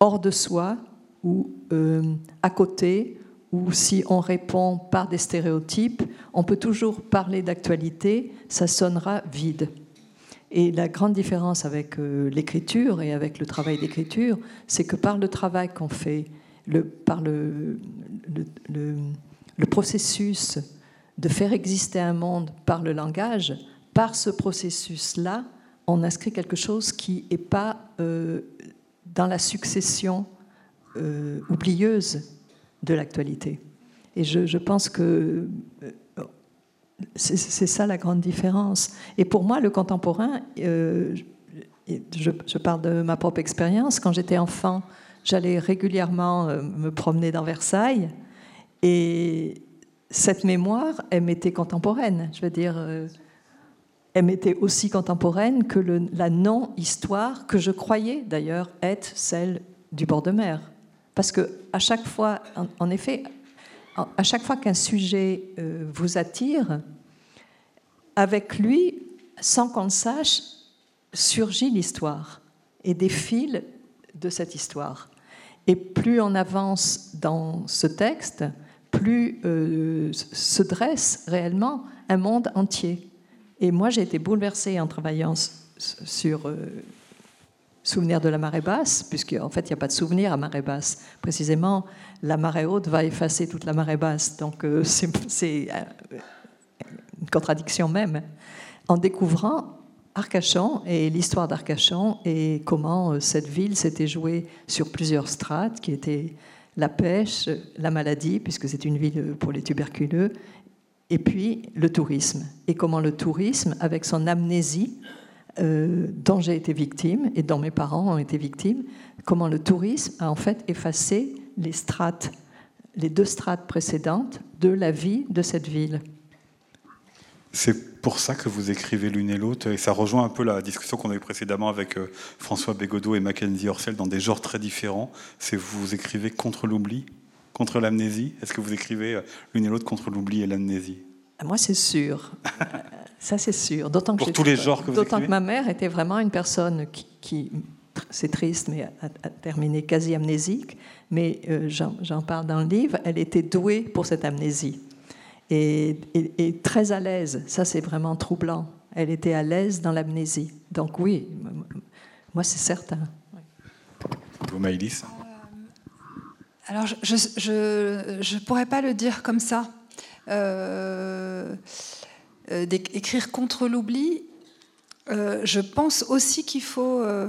hors de soi ou euh, à côté ou si on répond par des stéréotypes, on peut toujours parler d'actualité, ça sonnera vide. Et la grande différence avec euh, l'écriture et avec le travail d'écriture, c'est que par le travail qu'on fait, par le, le, processus de faire exister un monde par le langage, par ce processus-là, on inscrit quelque chose qui n'est pas euh, dans la succession euh, oublieuse de l'actualité. Et je, pense que euh, c'est ça la grande différence. Et pour moi, le contemporain, je, je, parle de ma propre expérience, quand j'étais enfant, j'allais régulièrement me promener dans Versailles. Et cette mémoire, elle m'était contemporaine. Je veux dire, elle m'était aussi contemporaine que la non-histoire, que je croyais d'ailleurs être celle du bord de mer. Parce que à chaque fois, en, effet, à chaque fois qu'un sujet euh, vous attire, avec lui, sans qu'on le sache, surgit l'histoire et des fils de cette histoire. Et plus on avance dans ce texte, plus euh, se dresse réellement un monde entier. Et moi, j'ai été bouleversée en travaillant sur euh, Souvenir de la marée basse, puisqu'en fait, il n'y a pas de souvenir à marée basse. Précisément, la marée haute va effacer toute la marée basse. Donc, euh, [LAUGHS] c'est euh, une contradiction même. En découvrant Arcachon et l'histoire d'Arcachon et comment cette ville s'était jouée sur plusieurs strates, qui étaient la pêche, la maladie, puisque c'est une ville pour les tuberculeux, et puis le tourisme. Et comment le tourisme, avec son amnésie, euh, dont j'ai été victime et dont mes parents ont été victimes, comment le tourisme a en fait effacé les strates, les deux strates précédentes de la vie de cette ville. C'est pour ça que vous écrivez l'une et l'autre, et ça rejoint un peu la discussion qu'on a eue précédemment avec euh, François Bégodeau et Mackenzie Orsel dans des genres très différents. C'est vous écrivez contre l'oubli contre l'amnésie? Est-ce que vous écrivez euh, l'une et l'autre contre l'oubli et l'amnésie? Moi, c'est sûr. [LAUGHS] Ça, c'est sûr. D'autant que Pour tous les genres que vous D'autant que ma mère était vraiment une personne qui, c'est triste, mais a, terminé quasi amnésique. Mais euh, j'en parle dans le livre. Elle était douée pour cette amnésie et, et très à l'aise. Ça, c'est vraiment troublant. Elle était à l'aise dans l'amnésie. Donc oui, moi, c'est certain. Vous, Maïlis alors, je ne pourrais pas le dire comme ça. Euh, euh D'écrire contre l'oubli, euh, je pense aussi qu'il faut euh,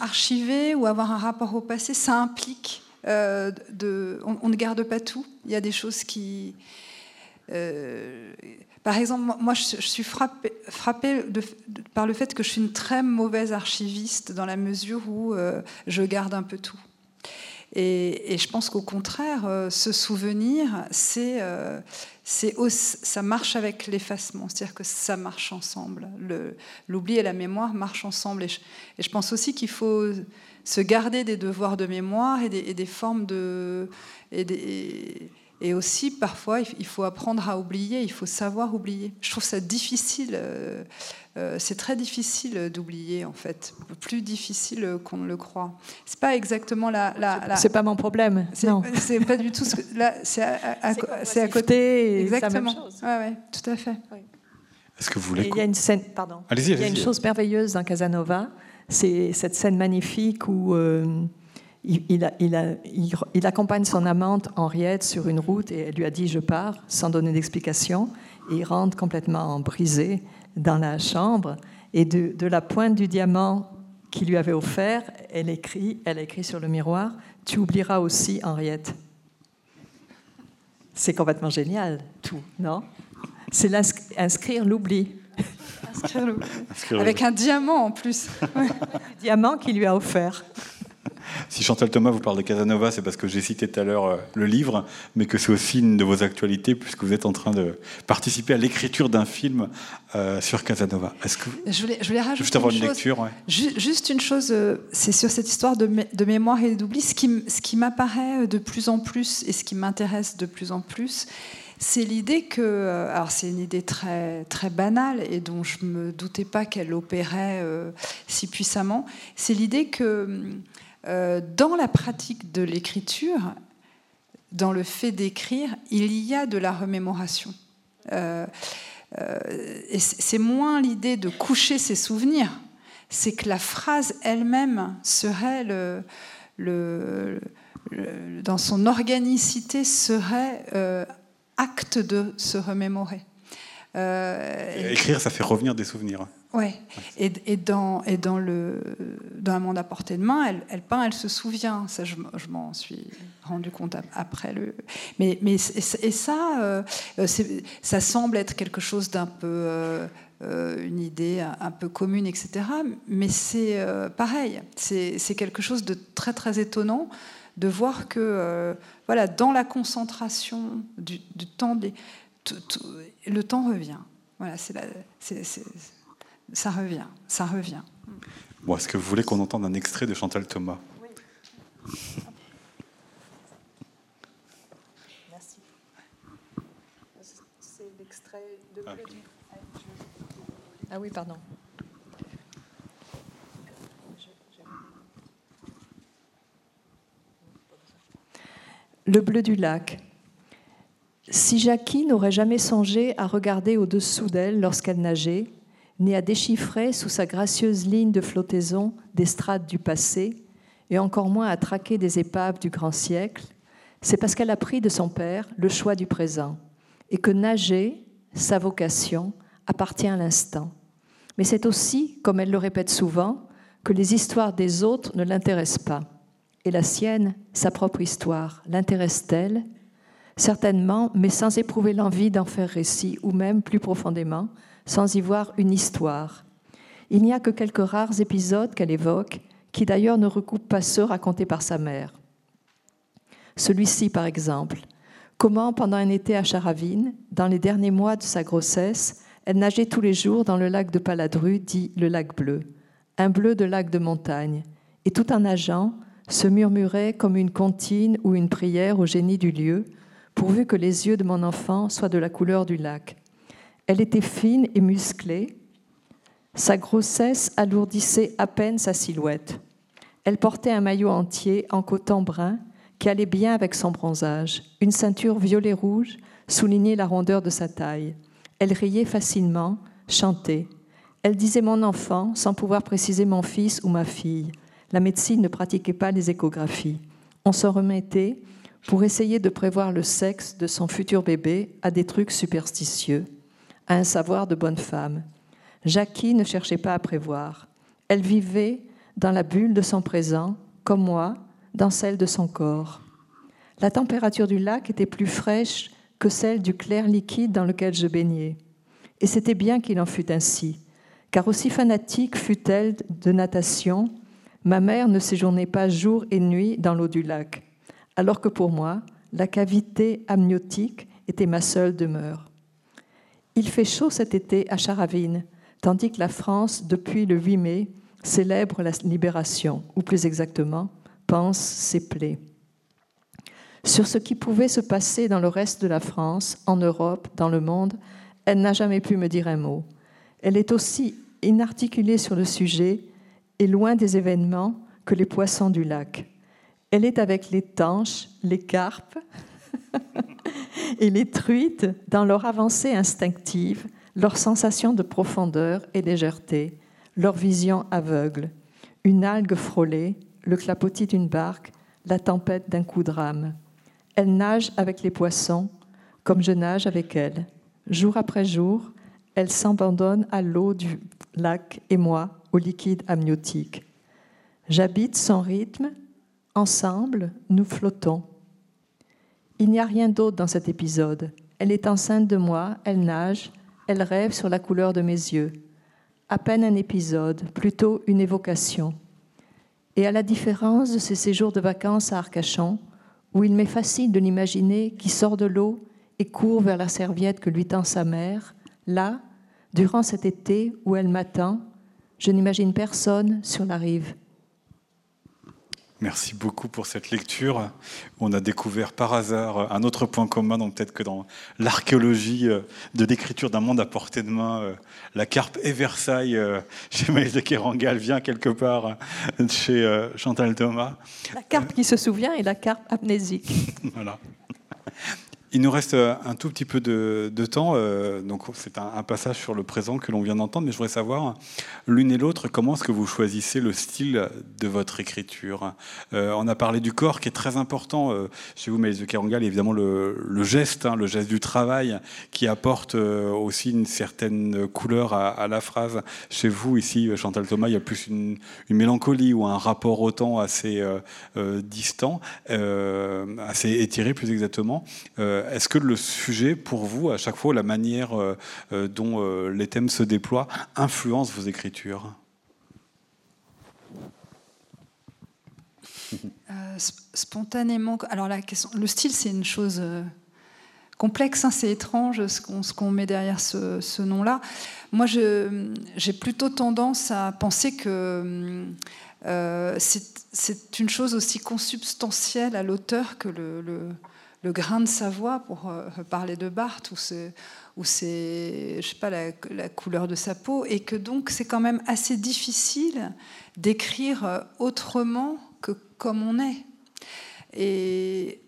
archiver ou avoir un rapport au passé. Ça implique de, on, ne garde pas tout. Il y a des choses qui par exemple, moi, je, suis frappée, par le fait que je suis une très mauvaise archiviste dans la mesure où euh, je garde un peu tout. Et, je pense qu'au contraire, euh, ce souvenir, c'est, euh, ça marche avec l'effacement, c'est-à-dire que ça marche ensemble. l'oubli et la mémoire marchent ensemble. Et je, pense aussi qu'il faut se garder des devoirs de mémoire et des, formes de... et aussi, parfois, il faut apprendre à oublier, il faut savoir oublier. Je trouve ça difficile. Euh, euh, c'est très difficile d'oublier, en fait. Plus difficile qu'on ne le croit. C'est pas exactement la. la, C'est pas mon problème. Non. C'est pas du tout ce que. Là, c'est à, côté. Exactement. Oui, ouais, tout à fait. Est-ce que vous voulez. il y a une scène. Pardon. Allez-y. il y a une chose merveilleuse dans Casanova. C'est cette scène magnifique où. Euh, il, accompagne son amante Henriette sur une route et elle lui a dit je pars sans donner d'explication. Et il rentre complètement brisé dans la chambre et de, la pointe du diamant qu'il lui avait offert, elle écrit, elle écrit sur le miroir tu oublieras aussi Henriette. C'est complètement génial, tout, non? C'est inscrire l'oubli. Avec un diamant en plus. [LAUGHS] diamant qu'il lui a offert. Si Chantal Thomas vous parle de Casanova, c'est parce que j'ai cité tout à l'heure euh, le livre, mais que c'est aussi une de vos actualités, puisque vous êtes en train de participer à l'écriture d'un film euh, sur Casanova. Est-ce que je voulais, je voulais rajouter juste avoir une, lecture, juste une chose, euh, c'est sur cette histoire de, de mémoire et d'oubli, ce qui, ce qui m'apparaît de plus en plus et ce qui m'intéresse de plus en plus, c'est l'idée que, alors c'est une idée très, très banale et dont je ne me doutais pas qu'elle opérait si puissamment, c'est l'idée que dans la pratique de l'écriture, dans le fait d'écrire, il y a de la remémoration. et c'est moins l'idée de coucher ses souvenirs, c'est que la phrase elle-même serait dans son organicité serait euh, acte de se remémorer. Euh, écrire, ça fait revenir des souvenirs. Ouais. Et, dans, et le, dans un monde à portée de main, elle, peint, elle se souvient. Ça, je, m'en suis rendu compte après le. Mais, et, ça, euh, ça semble être quelque chose d'un peu. une idée un, peu commune, etc. Mais c'est pareil, c'est quelque chose de très très étonnant de voir que euh, voilà, dans la concentration du, temps, le temps revient. Voilà, c'est ça revient, ça revient. Bon, Est-ce que vous voulez qu'on entende un extrait de Chantal Thomas? Oui. Merci. C'est l'extrait de ah, ah oui, pardon. Le bleu du lac. Si Jackie n'aurait jamais songé à regarder au-dessous d'elle lorsqu'elle nageait, ni à déchiffrer sous sa gracieuse ligne de flottaison des strates du passé, et encore moins à traquer des épaves du grand siècle, c'est parce qu'elle a pris de son père le choix du présent, et que nager, sa vocation, appartient à l'instant. Mais c'est aussi, comme elle le répète souvent, que les histoires des autres ne l'intéressent pas. Et la sienne, sa propre histoire, l'intéresse-t-elle? Certainement, mais sans éprouver l'envie d'en faire récit, ou même plus profondément, sans y voir une histoire. Il n'y a que quelques rares épisodes qu'elle évoque, qui d'ailleurs ne recoupent pas ceux racontés par sa mère. Celui-ci, par exemple. Comment, pendant un été à Charavine, dans les derniers mois de sa grossesse, elle nageait tous les jours dans le lac de Paladru, dit le lac bleu, un bleu de lac de montagne, et tout en nageant, se murmurait comme une comptine ou une prière au génie du lieu, pourvu que les yeux de mon enfant soient de la couleur du lac. Elle était fine et musclée. Sa grossesse alourdissait à peine sa silhouette. Elle portait un maillot entier en coton brun qui allait bien avec son bronzage. Une ceinture violet-rouge soulignait la rondeur de sa taille. Elle riait facilement, chantait. Elle disait mon enfant sans pouvoir préciser mon fils ou ma fille la médecine ne pratiquait pas les échographies. On s'en remettait pour essayer de prévoir le sexe de son futur bébé à des trucs superstitieux, à un savoir de bonne femme. Jackie ne cherchait pas à prévoir. Elle vivait dans la bulle de son présent, comme moi, dans celle de son corps. La température du lac était plus fraîche que celle du clair liquide dans lequel je baignais. Et c'était bien qu'il en fût ainsi, car aussi fanatique fut-elle de natation, Ma mère ne séjournait pas jour et nuit dans l'eau du lac, alors que pour moi, la cavité amniotique était ma seule demeure. Il fait chaud cet été à Charavine, tandis que la France, depuis le 8 mai, célèbre la libération, ou plus exactement, pense ses plaies. Sur ce qui pouvait se passer dans le reste de la France, en Europe, dans le monde, elle n'a jamais pu me dire un mot. Elle est aussi inarticulée sur le sujet et loin des événements que les poissons du lac. Elle est avec les tanches, les carpes [LAUGHS] et les truites dans leur avancée instinctive, leur sensation de profondeur et légèreté, leur vision aveugle. Une algue frôlée, le clapotis d'une barque, la tempête d'un coup de rame. Elle nage avec les poissons, comme je nage avec elle. Jour après jour, elle s'abandonne à l'eau du lac et moi, au liquide amniotique. J'habite son rythme, ensemble, nous flottons. Il n'y a rien d'autre dans cet épisode. Elle est enceinte de moi, elle nage, elle rêve sur la couleur de mes yeux. À peine un épisode, plutôt une évocation. Et à la différence de ces séjours de vacances à Arcachon, où il m'est facile de l'imaginer qui sort de l'eau et court vers la serviette que lui tend sa mère, là, durant cet été où elle m'attend, je n'imagine personne sur la rive. Merci beaucoup pour cette lecture. On a découvert par hasard un autre point commun, donc peut-être que dans l'archéologie euh, de l'écriture d'un monde à portée de main, euh, la carpe et Versailles euh, [LAUGHS] chez Maïs de Kerangal vient quelque part chez Chantal Thomas. La carpe qui se souvient et la carpe amnésique. [LAUGHS] voilà. Il nous reste euh, un tout petit peu de, temps, euh, donc c'est un, passage sur le présent que l'on vient d'entendre, mais je voudrais savoir, l'une et l'autre, comment est-ce que vous choisissez le style de votre écriture? Euh, On a parlé du corps qui est très important chez vous, Mélise de Kerangal, évidemment le, geste, hein, le geste du travail qui apporte aussi une certaine couleur à, la phrase. Chez vous, ici, Chantal Thomas, il y a plus une, mélancolie ou un rapport au temps assez distant, assez étiré plus exactement. Est-ce que le sujet, pour vous, à chaque fois, la manière euh, euh, dont les thèmes se déploient, influence vos écritures? Spontanément, alors la question, le style, c'est une chose complexe, hein, c'est étrange ce qu'on met derrière ce, nom-là. Moi, j'ai plutôt tendance à penser que c'est une chose aussi consubstantielle à l'auteur que le, le grain de sa voix, pour euh, parler de Barthes, ou c'est, je sais pas, la, couleur de sa peau, et que donc c'est quand même assez difficile d'écrire euh, autrement que comme on est. Et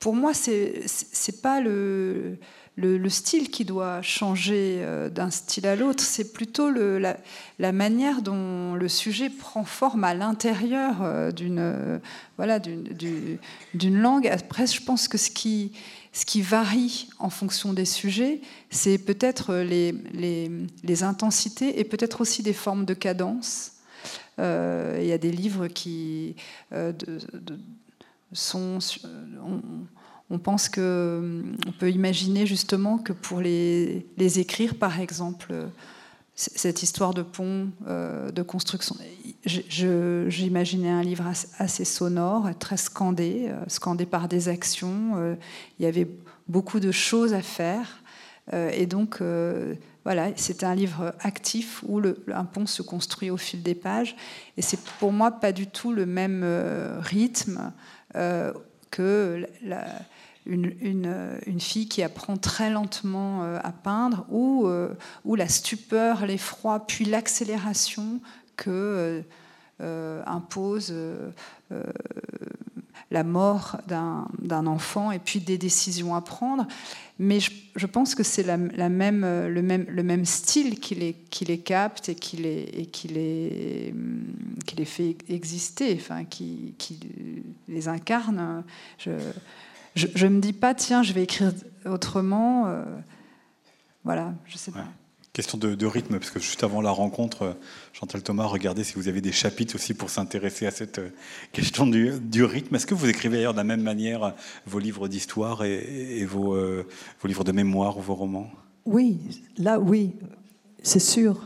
pour moi, c'est pas le le, style qui doit changer euh, d'un style à l'autre, c'est plutôt la, manière dont le sujet prend forme à l'intérieur euh, d'une euh, voilà, langue. Après, je pense que ce qui, ce qui varie en fonction des sujets, c'est peut-être les, les, intensités et peut-être aussi des formes de cadence. Il y a des livres qui sont on pense qu'on euh, peut imaginer justement que pour les, écrire, par exemple, cette histoire de pont, euh, de construction, j'imaginais un livre assez sonore, très scandé, euh, scandé par des actions. Il y avait beaucoup de choses à faire. Et donc, voilà, c'était un livre actif où un pont se construit au fil des pages. Et c'est pour moi pas du tout le même rythme que la, une, une, fille qui apprend très lentement euh, à peindre, ou, euh, ou la stupeur, l'effroi, puis l'accélération que euh, impose la mort d'un enfant et puis des décisions à prendre. Mais je, pense que c'est la, même, le, même, le même style qui les, qui les capte et qui les, et qui les, qui les fait exister, enfin, qui, qui les incarne. Je, je ne me dis pas, tiens, je vais écrire autrement. Euh, voilà, je sais pas. Question de, rythme, parce que juste avant la rencontre, euh, Chantal Thomas, regardez si vous avez des chapitres aussi pour s'intéresser à cette euh, [LAUGHS] question du, rythme. Est-ce que vous écrivez d'ailleurs de la même manière vos livres d'histoire et, vos, vos livres de mémoire ou vos romans? Oui, là oui, c'est sûr.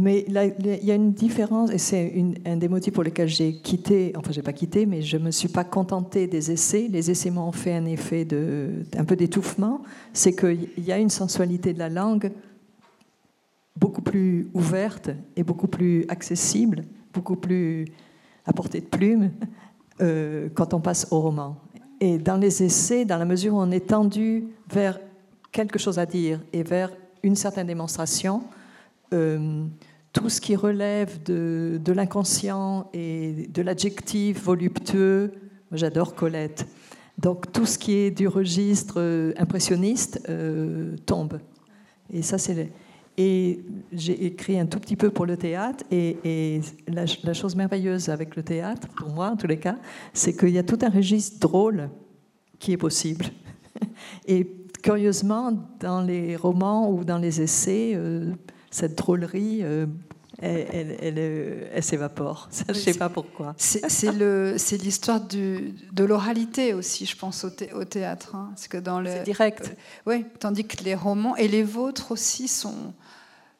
Mais il y a une différence, et c'est un des motifs pour lesquels j'ai quitté, enfin, j'ai pas quitté, mais je me suis pas contentée des essais. Les essais m'ont fait un effet de, un peu d'étouffement. C'est qu'il y a une sensualité de la langue beaucoup plus ouverte et beaucoup plus accessible, beaucoup plus à portée de plume euh, quand on passe au roman. Et dans les essais, dans la mesure où on est tendu vers quelque chose à dire et vers une certaine démonstration, euh, tout ce qui relève de, l'inconscient et de l'adjectif voluptueux, j'adore Colette. Donc tout ce qui est du registre euh, impressionniste euh, tombe. Et ça, c'est et j'ai écrit un tout petit peu pour le théâtre. Et, la, chose merveilleuse avec le théâtre, pour moi en tous les cas, c'est qu'il y a tout un registre drôle qui est possible. [LAUGHS] Et curieusement, dans les romans ou dans les essais, euh, cette drôlerie, euh, elle, s'évapore. je ne sais pas pourquoi. C'est l'histoire de l'oralité aussi, je pense, au, théâtre. Hein. que dans le, direct. Euh, oui, tandis que les romans, et les vôtres aussi, sont,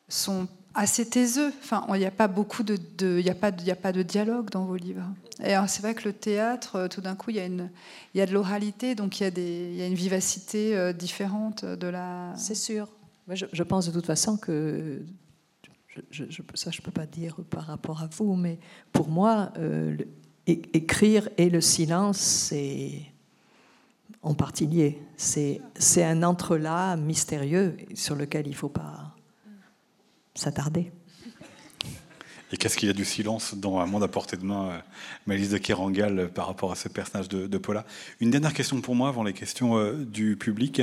sont assez taiseux. Enfin, il n'y a pas beaucoup de, il y a pas, a pas de dialogue dans vos livres. Et c'est vrai que le théâtre, euh, tout d'un coup, il y a une, il y a de l'oralité, donc il y a des, il y a une vivacité différente de la. C'est sûr. Je, pense de toute façon que, ça je ne peux pas dire par rapport à vous, mais pour moi, euh, écrire et le silence, c'est en partie lié. C'est un entrelac mystérieux sur lequel il ne faut pas s'attarder. Et qu'est-ce qu'il y a du silence dans Un monde à portée de main, euh, Malice de Kerangal, euh, par rapport à ce personnage de, Paula? Une dernière question pour moi, avant les questions euh, du public.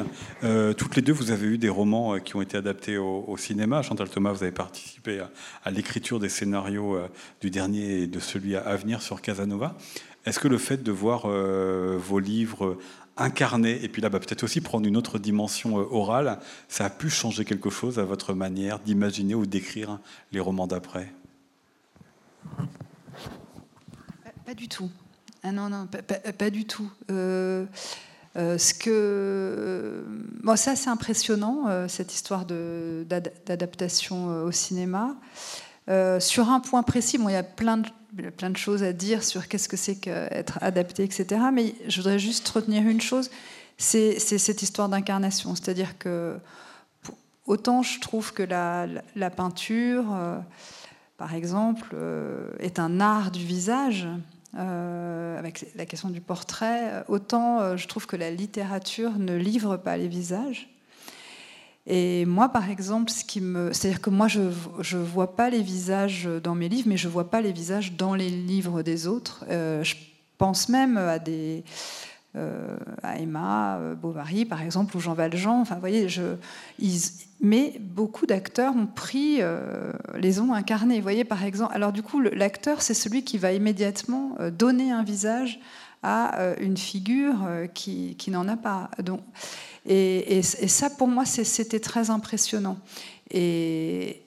toutes les deux, vous avez eu des romans qui ont été adaptés au, cinéma. Chantal Thomas, vous avez participé à, l'écriture des scénarios du dernier et de celui à venir sur Casanova. Est-ce que le fait de voir vos livres incarnés, et puis là, bah, peut-être aussi prendre une autre dimension orale, ça a pu changer quelque chose à votre manière d'imaginer ou d'écrire les romans d'après? Pas, du tout. Ah non, non, pas, du tout. Euh, euh, ce que, bon, c'est assez impressionnant, euh, cette histoire d'adaptation au cinéma. sur un point précis, bon, il y a plein de, plein de choses à dire sur qu'est-ce que c'est qu'être adapté, etc. Mais je voudrais juste retenir une chose, c'est cette histoire d'incarnation. C'est-à-dire que autant je trouve que la peinture par exemple, euh, est un art du visage, euh, avec la question du portrait, autant euh, je trouve que la littérature ne livre pas les visages. Et moi, par exemple, ce qui me, c'est-à-dire que moi, je ne vois pas les visages dans mes livres, mais je vois pas les visages dans les livres des autres. je pense même à des, à Emma Bovary, par exemple, ou Jean Valjean. Enfin, vous voyez, je, mais beaucoup d'acteurs ont pris, euh, les ont incarnés. Vous voyez, par exemple, alors du coup, l'acteur, c'est celui qui va immédiatement donner un visage à une figure qui, n'en a pas. Donc, et, ça, pour moi, c'était très impressionnant. Et,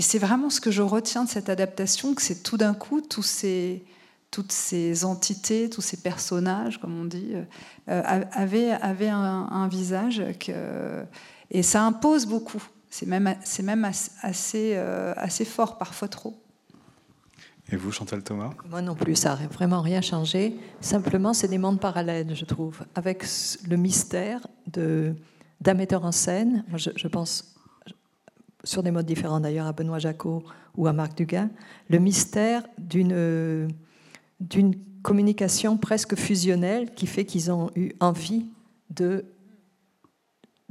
c'est vraiment ce que je retiens de cette adaptation, que c'est tout d'un coup toutes ces entités, tous ces personnages, comme on dit, euh, avaient, avaient un, visage que, et ça impose beaucoup. C'est même, c'est même assez, euh, assez fort, parfois trop. Et vous, Chantal Thomas? Moi non plus, ça n'a vraiment rien changé. Simplement, c'est des mondes parallèles, je trouve, avec le mystère de, d'un metteur en scène. Je, je, pense sur des modes différents d'ailleurs à Benoît Jacot ou à Marc Dugas. Le mystère d'une d'une communication presque fusionnelle qui fait qu'ils ont eu envie de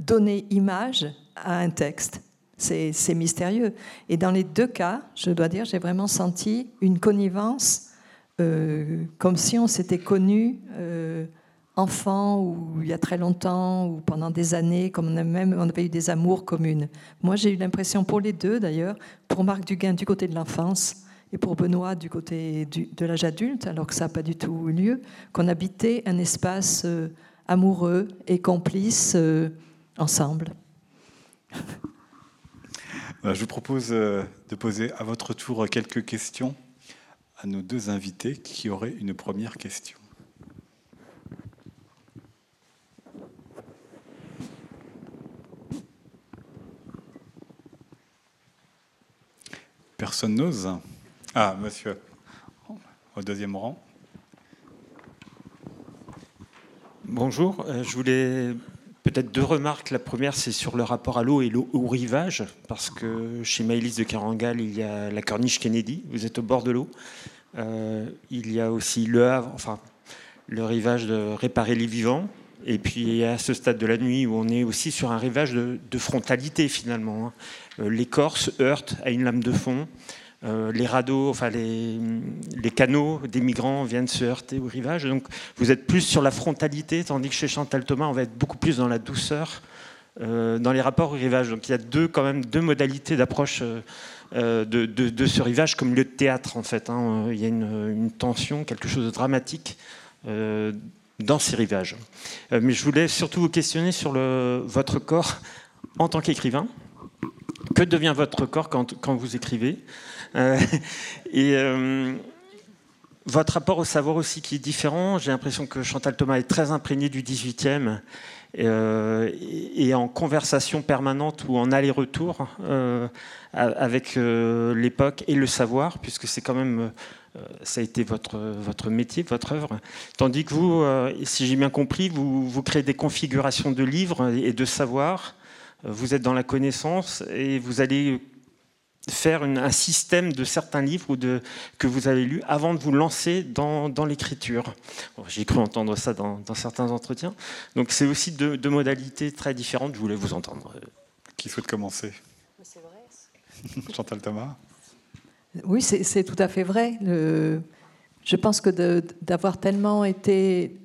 donner image à un texte. C'est mystérieux. Et dans les deux cas, je dois dire, j'ai vraiment senti une connivence, euh, comme si on s'était connus euh, enfant ou il y a très longtemps ou pendant des années, comme on, a même, on avait eu des amours communes. Moi, j'ai eu l'impression pour les deux, d'ailleurs, pour Marc Duguin du côté de l'enfance, et pour Benoît du côté de l'âge adulte, alors que ça n'a pas du tout eu lieu, qu'on habitait un espace euh, amoureux et complice euh, ensemble. Je vous propose euh, de poser à votre tour quelques questions à nos deux invités qui auraient une première question. Personne n'ose ah, monsieur, au deuxième rang. Bonjour, euh, je voulais peut-être deux remarques. La première, c'est sur le rapport à l'eau et au rivage, parce que chez Maëlys de Carangal, il y a la corniche Kennedy, vous êtes au bord de l'eau. Euh, il y a aussi le Havre, enfin, le rivage de réparer les vivants. Et puis à ce stade de la nuit où on est aussi sur un rivage de, frontalité finalement. Hein. Euh, l'écorce heurte à une lame de fond. Euh, les radeaux, enfin les, canaux des migrants viennent se heurter au rivage. Donc vous êtes plus sur la frontalité, tandis que chez Chantal Thomas, on va être beaucoup plus dans la douceur, euh, dans les rapports au rivage. Donc il y a deux, quand même deux modalités d'approche euh, de, ce rivage, comme le théâtre en fait. Hein. Il y a une, tension, quelque chose de dramatique dans ces rivages. mais je voulais surtout vous questionner sur votre corps en tant qu'écrivain. Que devient votre corps quand, vous écrivez? [LAUGHS] et euh, votre rapport au savoir aussi qui est différent. J'ai l'impression que Chantal Thomas est très imprégnée du 18e euh, et en conversation permanente ou en aller-retour avec l'époque et le savoir, puisque c'est quand même ça a été votre, votre métier, votre œuvre. Tandis que vous, si j'ai bien compris, vous, vous créez des configurations de livres et de savoir. Vous êtes dans la connaissance et vous allez faire un système de certains livres ou de, que vous avez lus avant de vous lancer dans, l'écriture. J'ai cru entendre ça dans, certains entretiens. Donc c'est aussi deux, modalités très différentes. Je voulais vous entendre. Qui souhaite commencer? C'est vrai. [LAUGHS] Chantal Thomas? Oui, c'est tout à fait vrai. je pense que d'avoir tellement été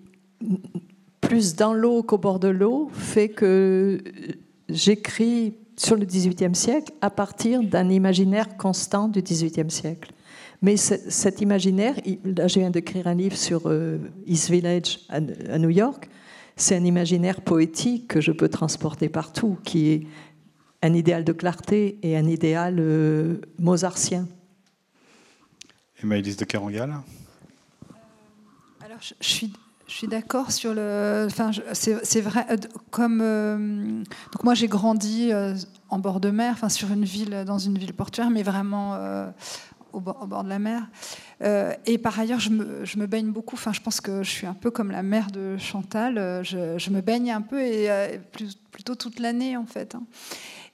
plus dans l'eau qu'au bord de l'eau fait que j'écris sur le XVIIIe siècle à partir d'un imaginaire constant du XVIIIe siècle. Mais cet imaginaire, là je viens d'écrire un livre sur euh, East Village à, New York, c'est un imaginaire poétique que je peux transporter partout, qui est un idéal de clarté et un idéal euh, mozartien. Et Maëlys de Carangal euh, Alors je, suis je suis d'accord sur le. Enfin, c'est vrai. Euh, comme euh, donc moi j'ai grandi euh, en bord de mer, enfin sur une ville, dans une ville portuaire, mais vraiment au bord, de la mer. et par ailleurs, je me, baigne beaucoup. Enfin, je pense que je suis un peu comme la mère de Chantal. Je, me baigne un peu et plutôt toute l'année en fait. Hein.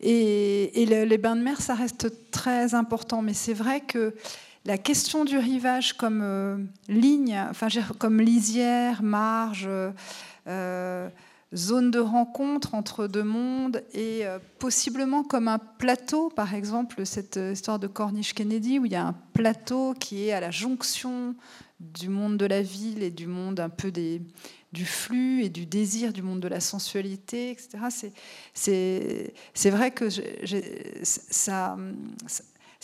Et les bains de mer, ça reste très important. Mais c'est vrai que la question du rivage comme euh, ligne, enfin, comme lisière, marge, euh, zone de rencontre entre deux mondes et euh, possiblement comme un plateau, par exemple, cette histoire de Corniche-Kennedy, où il y a un plateau qui est à la jonction du monde de la ville et du monde un peu des, du flux et du désir du monde de la sensualité, etc. C'est vrai que ça,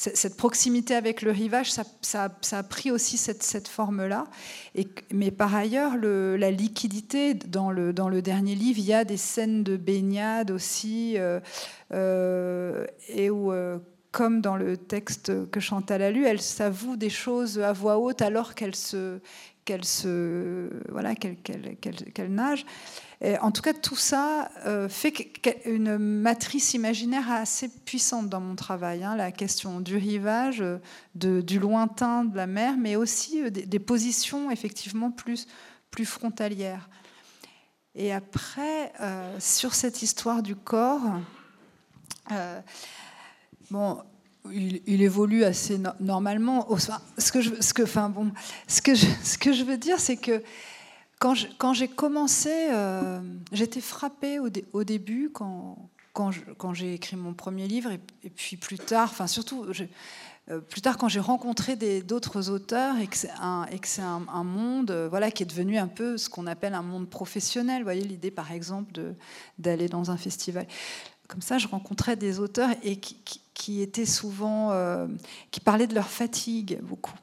cette proximité avec le rivage, ça, a pris aussi cette, forme-là. Mais par ailleurs, la liquidité, dans le, dernier livre, il y a des scènes de baignade aussi, euh, euh, et où, euh, comme dans le texte que Chantal a lu, elle s'avoue des choses à voix haute alors qu'elle se, qu'elle se, voilà, qu'elle nage en tout cas, tout ça euh, fait une matrice imaginaire assez puissante dans mon travail. Hein, la question du rivage, du lointain de la mer, mais aussi euh, des, positions effectivement plus, plus frontalières. Et après, euh, sur cette histoire du corps, bon, il, évolue assez normalement. Ce que je, ce que, enfin bon, ce que [LAUGHS] ce que je veux dire, c'est que quand j'ai commencé, euh, j'étais frappée au, début quand, j'ai écrit mon premier livre et, puis plus tard, enfin surtout euh, plus tard quand j'ai rencontré d'autres auteurs et que c'est un, monde euh, voilà, qui est devenu un peu ce qu'on appelle un monde professionnel. Vous voyez l'idée par exemple d'aller dans un festival. Comme ça, je rencontrais des auteurs et qui, étaient souvent, qui parlaient de leur fatigue beaucoup.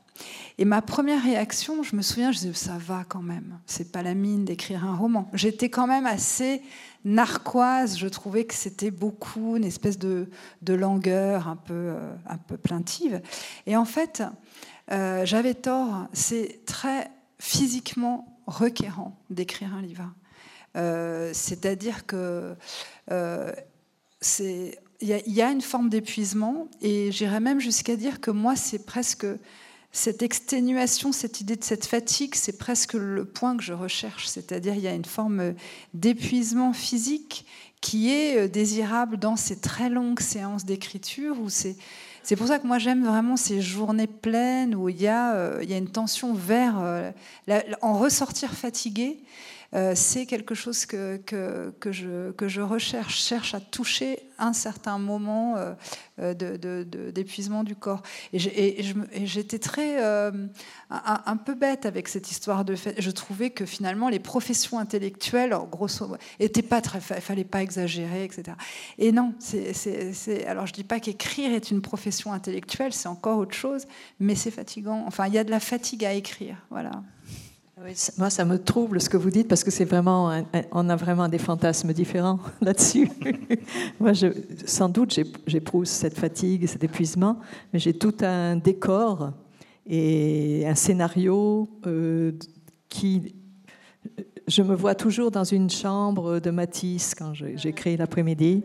Et ma première réaction, je me souviens, je disais, ça va quand même, c'est pas la mine d'écrire un roman. J'étais quand même assez narquoise, je trouvais que c'était beaucoup une espèce de, de langueur un peu, euh, un peu plaintive. Et en fait, euh, j'avais tort, c'est très physiquement requérant d'écrire un livre. Euh, c'est-à-dire que y, a une forme d'épuisement et j'irais même jusqu'à dire que moi c'est presque cette exténuation, cette idée de cette fatigue, c'est presque le point que je recherche. C'est-à-dire il y a une forme d'épuisement physique qui est euh, désirable dans ces très longues séances d'écriture c'est pour ça que moi j'aime vraiment ces journées pleines où il y a, euh, une tension vers euh, en ressortir fatigué euh, c'est quelque chose que, que, je, que je recherche, cherche à toucher un certain moment euh, euh, d'épuisement du corps. Et j'étais très un, peu bête avec cette histoire de fait. Je trouvais que finalement les professions intellectuelles, grosso étaient pas très, fallait pas exagérer, etc. Et non, c'est, alors je dis pas qu'écrire est une profession intellectuelle, c'est encore autre chose, mais c'est fatigant. Enfin, il y a de la fatigue à écrire, voilà moi, ça me trouble ce que vous dites parce que c'est vraiment, on a vraiment des fantasmes différents [LAUGHS] là-dessus. [LAUGHS] moi, sans doute, j'éprouve cette fatigue, cet épuisement, mais j'ai tout un décor et un scénario euh, qui. Je me vois toujours dans une chambre de Matisse quand j'écris l'après-midi.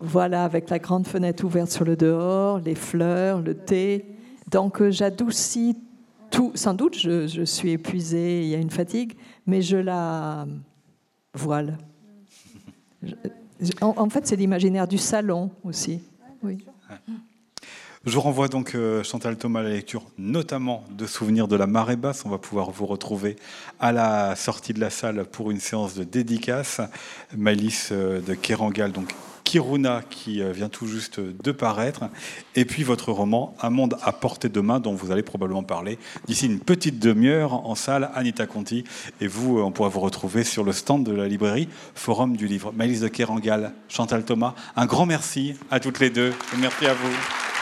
Voilà, avec la grande fenêtre ouverte sur le dehors, les fleurs, le thé. Donc, euh, j'adoucis sans doute, je, suis épuisée, il y a une fatigue, mais je la voile. en, fait, c'est l'imaginaire du salon aussi. Oui. Je vous renvoie donc, euh, Chantal Thomas, à la lecture notamment de Souvenirs de la marée basse. On va pouvoir vous retrouver à la sortie de la salle pour une séance de dédicace. Malice euh, de Kerangal, donc Kiruna, qui euh, vient tout juste de paraître. Et puis votre roman Un monde à portée de main, dont vous allez probablement parler d'ici une petite demi-heure en salle, Anita Conti. Et vous, on pourra vous retrouver sur le stand de la librairie Forum du Livre. Malice de Kerangal, Chantal Thomas, un grand merci à toutes les deux et merci à vous.